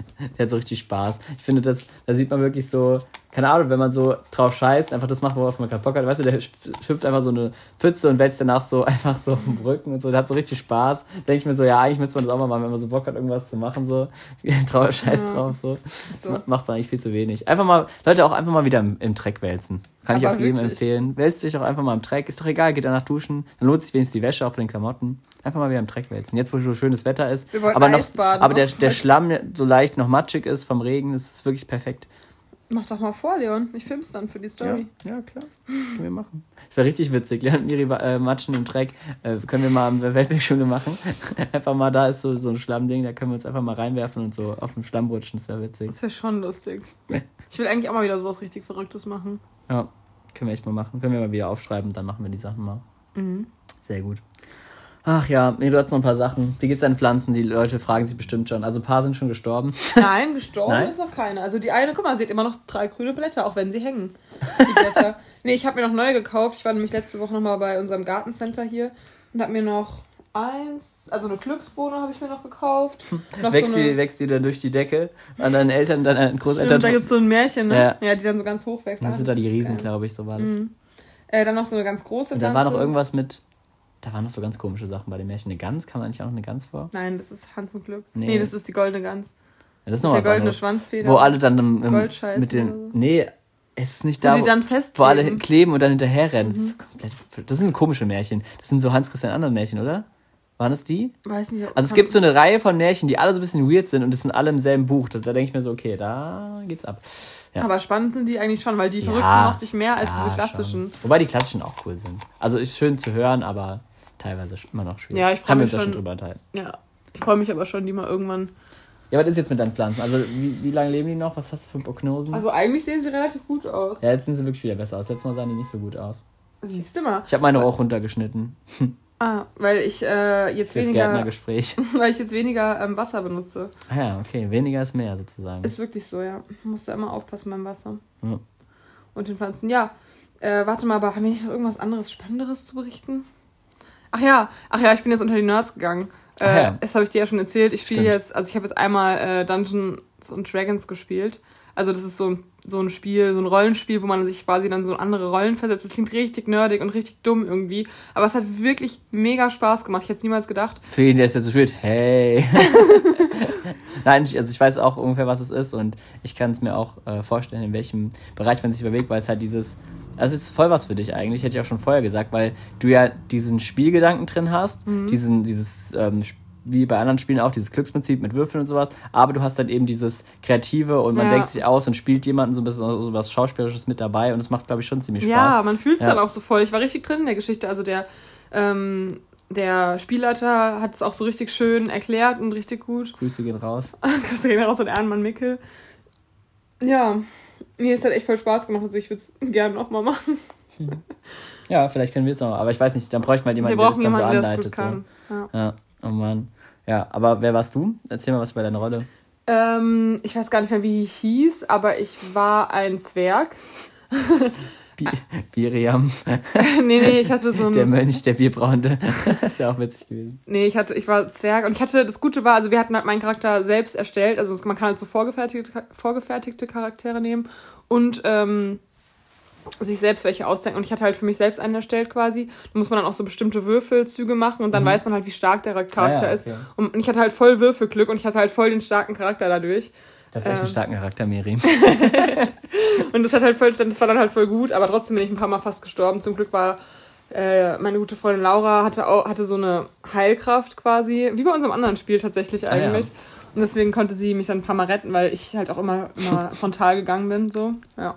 Der hat so richtig Spaß. Ich finde, das, da sieht man wirklich so, keine Ahnung, wenn man so drauf scheißt, einfach das macht, worauf man keinen Bock hat. Weißt du, der hüpft einfach so eine Pfütze und wälzt danach so einfach so im Rücken und so. Der hat so richtig Spaß. Denke ich mir so, ja, eigentlich müsste man das auch mal machen, wenn man so Bock hat, irgendwas zu machen, so. Trau, scheiß ja. drauf, so. Das so. macht man eigentlich viel zu wenig. Einfach mal, Leute, auch einfach mal wieder im, im Dreck wälzen. Kann Aber ich auch jedem empfehlen. Wälzt euch auch einfach mal im Dreck. Ist doch egal, geht danach duschen. Dann lohnt sich wenigstens die Wäsche auf den Klamotten. Einfach mal wieder im Dreck wälzen. Jetzt, wo so schönes Wetter ist. aber noch, aber der, der Schlamm so leicht noch matschig ist vom Regen, das ist wirklich perfekt. Mach doch mal vor, Leon. Ich film's dann für die Story. Ja, ja klar. Können wir machen. Das wäre richtig witzig. Leon und Miri äh, matschen im Dreck. Äh, können wir mal am Weltbergschule machen. einfach mal, da ist so, so ein Schlammding, da können wir uns einfach mal reinwerfen und so auf dem Schlamm rutschen. Das wäre witzig. Das wäre schon lustig. ich will eigentlich auch mal wieder sowas richtig Verrücktes machen. Ja, können wir echt mal machen. Können wir mal wieder aufschreiben, dann machen wir die Sachen mal. Mhm. Sehr gut. Ach ja, nee, du hast noch ein paar Sachen. Wie geht's deinen Pflanzen? Die Leute fragen sich bestimmt schon. Also ein paar sind schon gestorben. Nein, gestorben Nein? ist noch keine. Also die eine, guck mal, sie hat immer noch drei grüne Blätter, auch wenn sie hängen. Die Blätter. nee, ich habe mir noch neue gekauft. Ich war nämlich letzte Woche nochmal bei unserem Gartencenter hier und habe mir noch eins, also eine Glücksbohne habe ich mir noch gekauft. Noch wächst, so eine... die, wächst die dann durch die Decke an deinen Eltern, dann an Großeltern? Stimmt, da gibt es so ein Märchen, ne? Ja. ja. die dann so ganz hoch wächst. Dann sind da die Riesen, glaube ich, so war das. Mhm. Äh, dann noch so eine ganz große Und da war noch irgendwas mit da waren noch so ganz komische Sachen bei dem Märchen. Eine Gans, kam da nicht auch noch eine Gans vor? Nein, das ist Hans und Glück. Nee, nee das ist die goldene Gans. Ja, das ist noch der goldene anderes. Schwanzfeder. Wo alle dann im, im, mit dem. So. Nee, es ist nicht wo da. Die wo, dann wo alle kleben und dann hinterher rennen. Mhm. Das, das sind komische Märchen. Das sind so Hans Christian Andersen Märchen, oder? Waren es die? Weiß nicht. Also es gibt so eine Reihe von Märchen, die alle so ein bisschen weird sind und das sind alle im selben Buch. Da, da denke ich mir so, okay, da geht's ab. Ja. Aber spannend sind die eigentlich schon, weil die Verrückten ja, mochte ich mehr als diese klassischen. Schon. Wobei die klassischen auch cool sind. Also ist schön zu hören, aber teilweise immer noch schwierig. Ja, ich freue mich schon, schon drüber unterhalten. Ja, ich freue mich aber schon, die mal irgendwann. Ja, was ist jetzt mit deinen Pflanzen? Also, wie, wie lange leben die noch? Was hast du für Prognosen? Also, eigentlich sehen sie relativ gut aus. Ja, jetzt sehen sie wirklich wieder besser aus. Letztes Mal sahen die nicht so gut aus. Siehst du mal. Ich habe meine auch runtergeschnitten. Ah, weil ich äh, jetzt Fürs weniger. Gespräch. weil ich jetzt weniger ähm, Wasser benutze. Ah ja, okay. Weniger ist mehr sozusagen. Ist wirklich so, ja. Musst du immer aufpassen beim Wasser. Ja. Und den Pflanzen. Ja. Äh, warte mal, aber haben wir nicht noch irgendwas anderes Spannenderes zu berichten? Ach ja, ach ja, ich bin jetzt unter die Nerds gegangen. Äh, ja. Das habe ich dir ja schon erzählt. Ich spiele jetzt, also ich habe jetzt einmal äh, Dungeons und Dragons gespielt. Also das ist so ein, so ein Spiel, so ein Rollenspiel, wo man sich quasi dann so in andere Rollen versetzt. Das klingt richtig nerdig und richtig dumm irgendwie. Aber es hat wirklich mega Spaß gemacht. Ich hätte es niemals gedacht. Für jeden, der es jetzt so spielt, hey. Nein, ich, also ich weiß auch ungefähr, was es ist und ich kann es mir auch äh, vorstellen, in welchem Bereich man sich bewegt, weil es halt dieses, also es ist voll was für dich eigentlich, hätte ich auch schon vorher gesagt, weil du ja diesen Spielgedanken drin hast, Mhm. diesen, dieses, ähm, wie bei anderen Spielen auch, dieses Glücksprinzip mit Würfeln und sowas, aber du hast dann eben dieses Kreative und man Ja. denkt sich aus und spielt jemanden so ein bisschen so was Schauspielerisches mit dabei und es macht, glaube ich, schon ziemlich Spaß. Ja, man fühlt es Ja. dann auch so voll. Ich war richtig drin in der Geschichte. Also der, ähm, der Spielleiter hat es auch so richtig schön erklärt und richtig gut. Grüße gehen raus. Grüße gehen raus an Ehrenmann Mickel. Ja, mir hat echt voll Spaß gemacht. Also ich würde es gerne nochmal machen. Ja, vielleicht können wir es noch, aber ich weiß nicht, dann bräuchte man jemanden, der das dann jemanden, so der es anleitet. So. Ja. Ja, oh Mann. Ja, aber wer warst du? Erzähl mal was über deine Rolle. Ähm, ich weiß gar nicht mehr, wie ich hieß, aber ich war ein Zwerg. Bi Biriam, nee, nee, ich hatte so der ein. Mönch, der Bierbraunte. das ist ja auch witzig gewesen. Nee, ich hatte, ich war Zwerg und ich hatte, das Gute war, also wir hatten halt meinen Charakter selbst erstellt, also es- man kann halt so vorgefertigte, vorgefertigte Charaktere nehmen und ähm, sich selbst welche ausdenken und ich hatte halt für mich selbst einen erstellt quasi. Da muss man dann auch so bestimmte Würfelzüge machen und dann weiß man halt, wie stark der Charakter Ah ja, ist. okay. Und ich hatte halt voll Würfelglück und ich hatte halt voll den starken Charakter dadurch. Das ist echt Ähm. ein starker Charakter, Miri. Und das hat halt voll, das war dann halt voll gut, aber trotzdem bin ich ein paar Mal fast gestorben. Zum Glück war äh, meine gute Freundin Laura hatte auch, hatte so eine Heilkraft quasi, wie bei unserem anderen Spiel tatsächlich Ah, ja. eigentlich. Und deswegen konnte sie mich dann ein paar Mal retten, weil ich halt auch immer, immer frontal gegangen bin, so. Ja.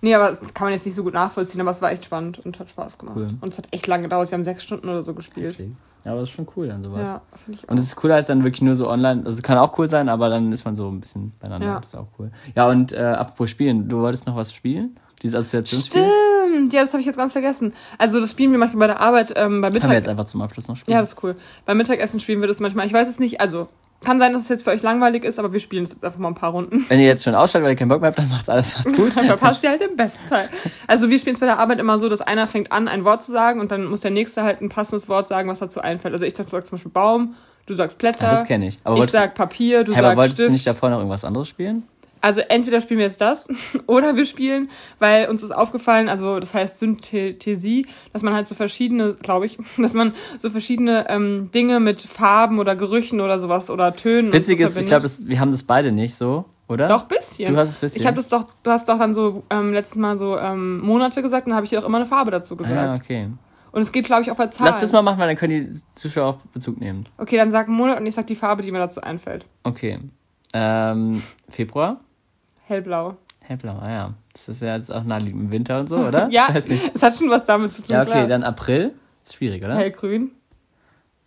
Nee, aber das kann man jetzt nicht so gut nachvollziehen, aber es war echt spannend und hat Spaß gemacht. Cool. Und es hat echt lange gedauert. Wir haben sechs Stunden oder so gespielt. Ja, aber das ist schon cool dann sowas. Ja, finde ich auch. Und es ist cooler als dann wirklich nur so online. Also es kann auch cool sein, aber dann ist man so ein bisschen beieinander. Ja. Das ist auch cool. Ja, und äh, apropos Spielen, du wolltest noch was spielen? Dieses Assoziationsspiel? Stimmt, ja, das habe ich jetzt ganz vergessen. Also das spielen wir manchmal bei der Arbeit, ähm, bei Können wir jetzt einfach zum Abschluss noch spielen? Ja, das ist cool. Beim Mittagessen spielen wir das manchmal. Ich weiß es nicht, also kann sein, dass es jetzt für euch langweilig ist, aber wir spielen es jetzt einfach mal ein paar Runden. Wenn ihr jetzt schon ausschaltet, weil ihr keinen Bock mehr habt, dann macht's alles macht's gut. Dann verpasst ihr halt den besten Teil. Also wir spielen es bei der Arbeit immer so, dass einer fängt an, ein Wort zu sagen und dann muss der nächste halt ein passendes Wort sagen, was dazu einfällt. Also ich sag zum Beispiel Baum, du sagst Blätter. Ah, das kenn ich. Aber ich sag Papier, du aber sagst wolltest Stift. du nicht davor noch irgendwas anderes spielen? Also entweder spielen wir jetzt das oder wir spielen, weil uns ist aufgefallen, also das heißt Synthesie, dass man halt so verschiedene, glaube ich, dass man so verschiedene ähm, Dinge mit Farben oder Gerüchen oder sowas oder Tönen. Witzig so ist, ich glaube, wir haben das beide nicht so, oder? Doch, bisschen. Du hast es bisschen. Ich habe das doch, du hast doch dann so ähm, letztes Mal so ähm, Monate gesagt, dann habe ich dir auch immer eine Farbe dazu Ah, gesagt. ja, okay. Und es geht, glaube ich, auch bei Zahlen. Lass das mal machen, weil dann können die Zuschauer auch Bezug nehmen. Okay, dann sag einen Monat und ich sag die Farbe, die mir dazu einfällt. Okay. Ähm, Februar? Hellblau. Hellblau, ah ja. Das ist ja jetzt auch naheliegend im Winter und so, oder? Ja, Ich weiß nicht. es hat schon was damit zu tun. Ja, okay, klar. dann April. Ist schwierig, oder? Hellgrün.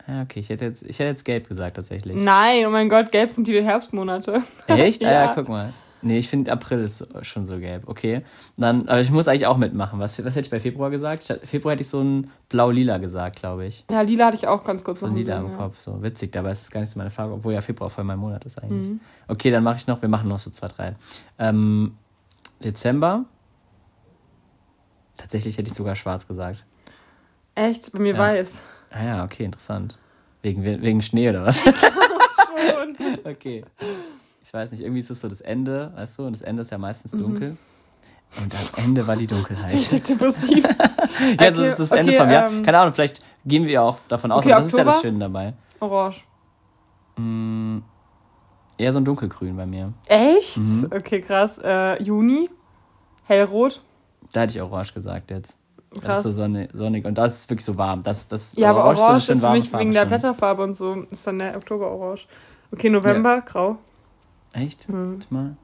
Ja, okay, ich hätte jetzt, ich hätte jetzt gelb gesagt, tatsächlich. Nein, oh mein Gott, gelb sind die Herbstmonate. Echt? Ah ja, Ja. guck mal. Nee, ich finde April ist schon so gelb. Okay. Dann, aber ich muss eigentlich auch mitmachen. Was, was hätte ich bei Februar gesagt? Hatte- Februar hätte ich so ein blau-lila gesagt, glaube ich. Ja, lila hatte ich auch ganz kurz So noch ein lila im ja. Kopf. So witzig, dabei ist es gar nicht so meine Farbe, obwohl ja Februar voll mein Monat ist eigentlich. Mhm. Okay, dann mache ich noch, wir machen noch so zwei, drei. Ähm, Dezember. Tatsächlich hätte ich sogar schwarz gesagt. Echt? Bei mir Ja. weiß. Ah ja, okay, interessant. Wegen, wegen Schnee oder was? Schon. okay. Ich weiß nicht, irgendwie ist es so das Ende, weißt du? Und das Ende ist ja meistens Mhm. dunkel. Und am Ende war die Dunkelheit. Depressiv. ja, so Okay, ist das Ende okay, vom Jahr. ähm, Keine Ahnung, vielleicht gehen wir ja auch davon aus, okay, aber das ist ja das Oktober? Schöne dabei. Orange. Mm, eher so ein dunkelgrün bei mir. Echt? Mhm. Okay, krass. Äh, Juni. Hellrot. Da hätte ich orange gesagt jetzt. Das Krass. ist so sonnig, sonnig und das ist wirklich so warm. Das, das Ja, aber Orange Orange so ist für mich wegen der schon. Blätterfarbe und so. Ist dann der Oktober Orange. Okay, November, grau. Echt? Mhm. Warte mal.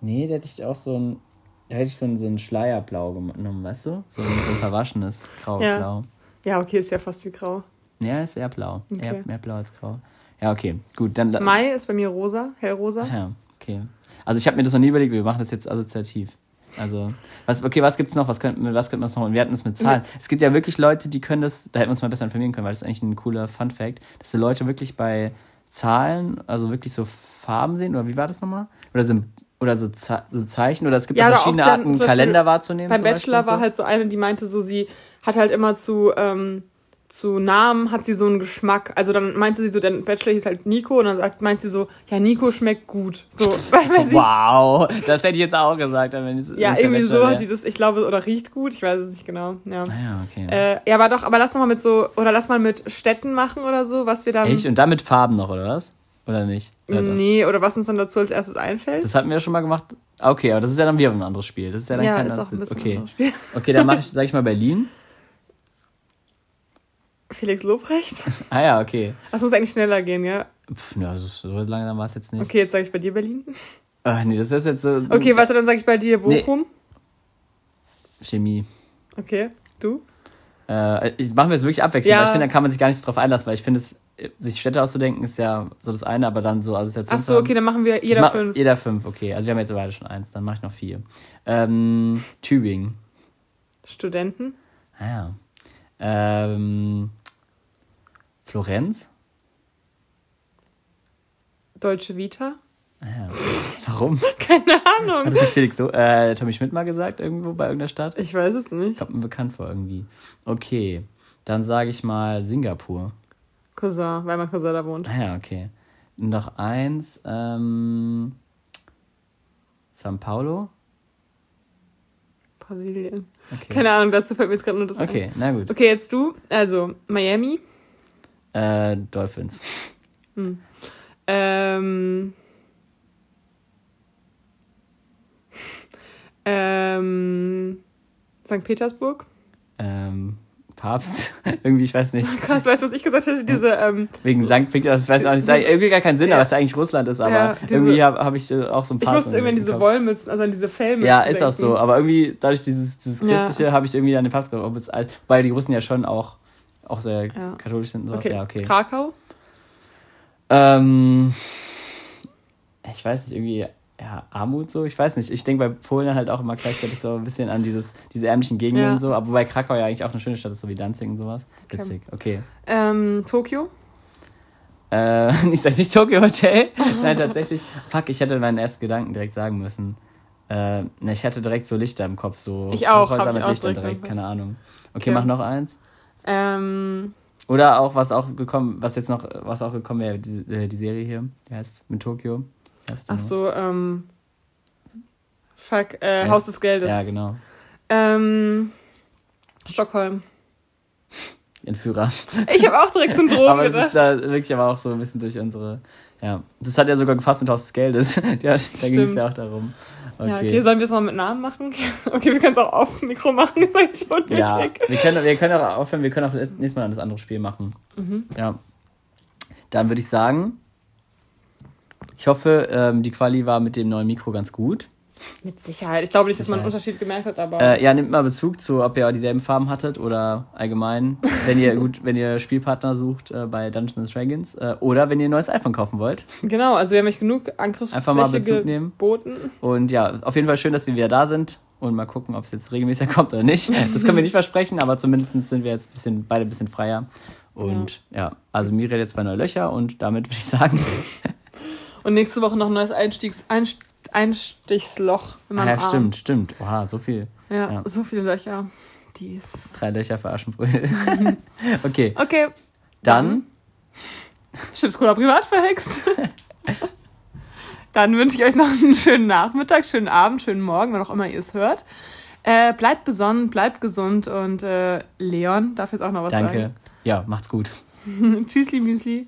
Nee, da hätte ich auch so ein. Da hätte ich so ein, so ein Schleierblau genommen, weißt du? So ein, so ein verwaschenes Grau-Blau. Ja, okay, ist ja fast wie grau. Ja. ist eher blau. Okay. Eher mehr blau als grau. Ja, okay. Gut, dann. Mai ist bei mir rosa, hellrosa. Ja, okay. Also ich habe mir das noch nie überlegt, wir machen das jetzt assoziativ. Also, was, okay, was gibt's noch? Was könnten wir, was könnten wir noch? Und wir hatten es mit Zahlen. Es gibt ja wirklich Leute, die können das, da hätten wir uns mal besser informieren können, weil das ist eigentlich ein cooler Fun-Fact, dass die Leute wirklich bei Zahlen, also wirklich so Farben sehen, oder wie war das nochmal? Oder so, oder so, Ze so Zeichen, oder es gibt Ja, ja, verschiedene dann Arten, Kalender wahrzunehmen. Beim Bachelor so. war halt so eine, die meinte so, sie hat halt immer zu, ähm, zu Namen hat sie so einen Geschmack. Also dann meinte sie so, der Bachelor hieß halt Nico und dann sagt, meint sie so, ja, Nico schmeckt gut. So, sie, Wow, das hätte ich jetzt auch gesagt. Wenn es, ja, irgendwie so hat sie das, ich glaube, oder riecht gut, ich weiß es nicht genau. Ja. Ah ja, okay. Äh, ja, aber doch, aber lass noch mal mit so, oder lass mal mit Städten machen oder so, was wir dann. Echt? Und dann mit Farben noch, oder was? Oder nicht? Oder? Nee, oder was uns dann dazu als erstes einfällt. Das hatten wir ja schon mal gemacht. Okay, aber das ist ja dann wieder ein anderes Spiel. Das ist ja dann ja, kein ist auch anderes ein bisschen Okay. anderes Spiel. Okay, dann mache ich, sag ich mal Berlin. Felix Lobrecht. Ah ja, okay. Das muss eigentlich schneller gehen, ja? Pff, ja, so, langsam war es jetzt nicht. Okay, jetzt sage ich bei dir Berlin. Ah, nee, das ist jetzt so. Okay, warte, dann sage ich bei dir Bochum. Chemie. Okay, du? Äh, ich machen wir es wirklich abwechselnd, Ja. weil ich finde, da kann man sich gar nicht drauf einlassen, weil ich finde, es, sich Städte auszudenken ist ja so das eine, aber dann so Assoziationen. Ach so, okay, dann machen wir jeder mach- fünf. Jeder fünf, okay. Also wir haben jetzt beide schon eins, dann mache ich noch vier. Ähm, Tübingen. Studenten. Ah ja. Ähm, Florenz. Deutsche Vita. Ah ja. Warum? Keine Hat Ahnung. das nicht Felix so, äh, Tommy Schmidt mal gesagt, irgendwo bei irgendeiner Stadt? Ich weiß es nicht. Kommt mir bekannt vor irgendwie. Okay, dann sage ich mal Singapur. Cousin, weil mein Cousin da wohnt. Ah ja, okay. Noch eins, ähm, São Paulo. Brasilien. Okay. Keine Ahnung, dazu fällt mir jetzt gerade nur das ein. Okay, na gut. Okay, jetzt du. Also, Miami. Äh, Dolphins. Ähm. Ähm. St. Petersburg. Ähm, Papst. irgendwie, ich weiß nicht. Krass, weißt du, was ich gesagt hätte? Diese, ähm, Wegen Sankt Petersburg, ich weiß auch nicht, das irgendwie gar keinen Sinn, Ja. aber es ja eigentlich Russland ist, aber Ja, diese- irgendwie habe hab ich äh, auch so ein ich paar. musste irgendwie an diese Wollmützen, also an diese Fellmützen. Ja, ist auch denken. so, aber irgendwie dadurch dieses, dieses Ja. Christliche habe ich irgendwie an den Papst gedacht, weil die Russen ja schon auch, auch sehr Ja. katholisch sind und sowas. Okay. Ja, okay. Krakau. Ähm, ich weiß nicht, irgendwie, ja, Armut so, ich weiß nicht. Ich denke bei Polen halt auch immer gleichzeitig so ein bisschen an dieses, diese ärmlichen Gegenden Ja. und so, aber wobei Krakau ja eigentlich auch eine schöne Stadt ist, so wie Danzig und sowas. Witzig, okay. Ähm, Tokio. Äh, ich sag nicht Tokyo Hotel. Nein, tatsächlich. Fuck, ich hätte meinen ersten Gedanken direkt sagen müssen. Äh, ne, ich hatte direkt so Lichter im Kopf, so Ich auch, ich mit auch Lichtern direkt direkt, keine Ahnung. Okay, Okay. mach noch eins. Ähm, Oder auch, was auch gekommen, was jetzt noch, was auch gekommen wäre, die, äh, die Serie hier, die heißt mit Tokio. Ach so, ähm, fuck, äh, Haus des Geldes. Ja, genau. Ähm, Stockholm. Entführer. Ich habe auch direkt zum Drogen aber das gedacht. ist da wirklich aber auch so ein bisschen durch unsere, ja. Das hat ja sogar gepasst mit Haus des Geldes. ja, da ging es ja auch darum. Okay. Ja, okay, sollen wir es noch mit Namen machen? Okay, wir können es auch auf dem Mikro machen, ist eigentlich unnötig. Ja, wir können, wir können auch aufhören, wir können auch nächstes Mal das andere Spiel machen. Mhm. Ja. Dann würde ich sagen, ich hoffe, ähm, die Quali war mit dem neuen Mikro ganz gut. Mit Sicherheit. Ich glaube nicht, dass man einen. Unterschied gemerkt hat, aber. Äh, ja, nehmt mal Bezug zu, ob ihr dieselben Farben hattet oder allgemein, wenn ihr gut, wenn ihr Spielpartner sucht äh, bei Dungeons and Dragons äh, oder wenn ihr ein neues iPhone kaufen wollt. Genau, also wir haben euch genug Angriffsfläche Einfach mal Bezug nehmen. geboten. Und ja, auf jeden Fall schön, dass wir wieder da sind und mal gucken, ob es jetzt regelmäßig kommt oder nicht. Das können wir nicht versprechen, aber zumindest sind wir jetzt ein bisschen, beide ein bisschen freier. Und ja, also mir redet jetzt zwei neue Löcher und damit würde ich sagen, Und nächste Woche noch ein neues Einstiegs Einst Einstichsloch in ah, meinem ja, Arm. stimmt, stimmt. Oha, so viel. Ja, Ja. so viele Löcher. Dies. Drei Löcher für Aschenbrödel. okay, Okay. dann Chips Cola privat verhext. Dann wünsche ich euch noch einen schönen Nachmittag, schönen Abend, schönen Morgen, wann auch immer ihr es hört. Äh, bleibt besonnen, bleibt gesund und äh, Leon darf jetzt auch noch was danke. Ja, macht's gut. sagen. Tschüssli, Müsli.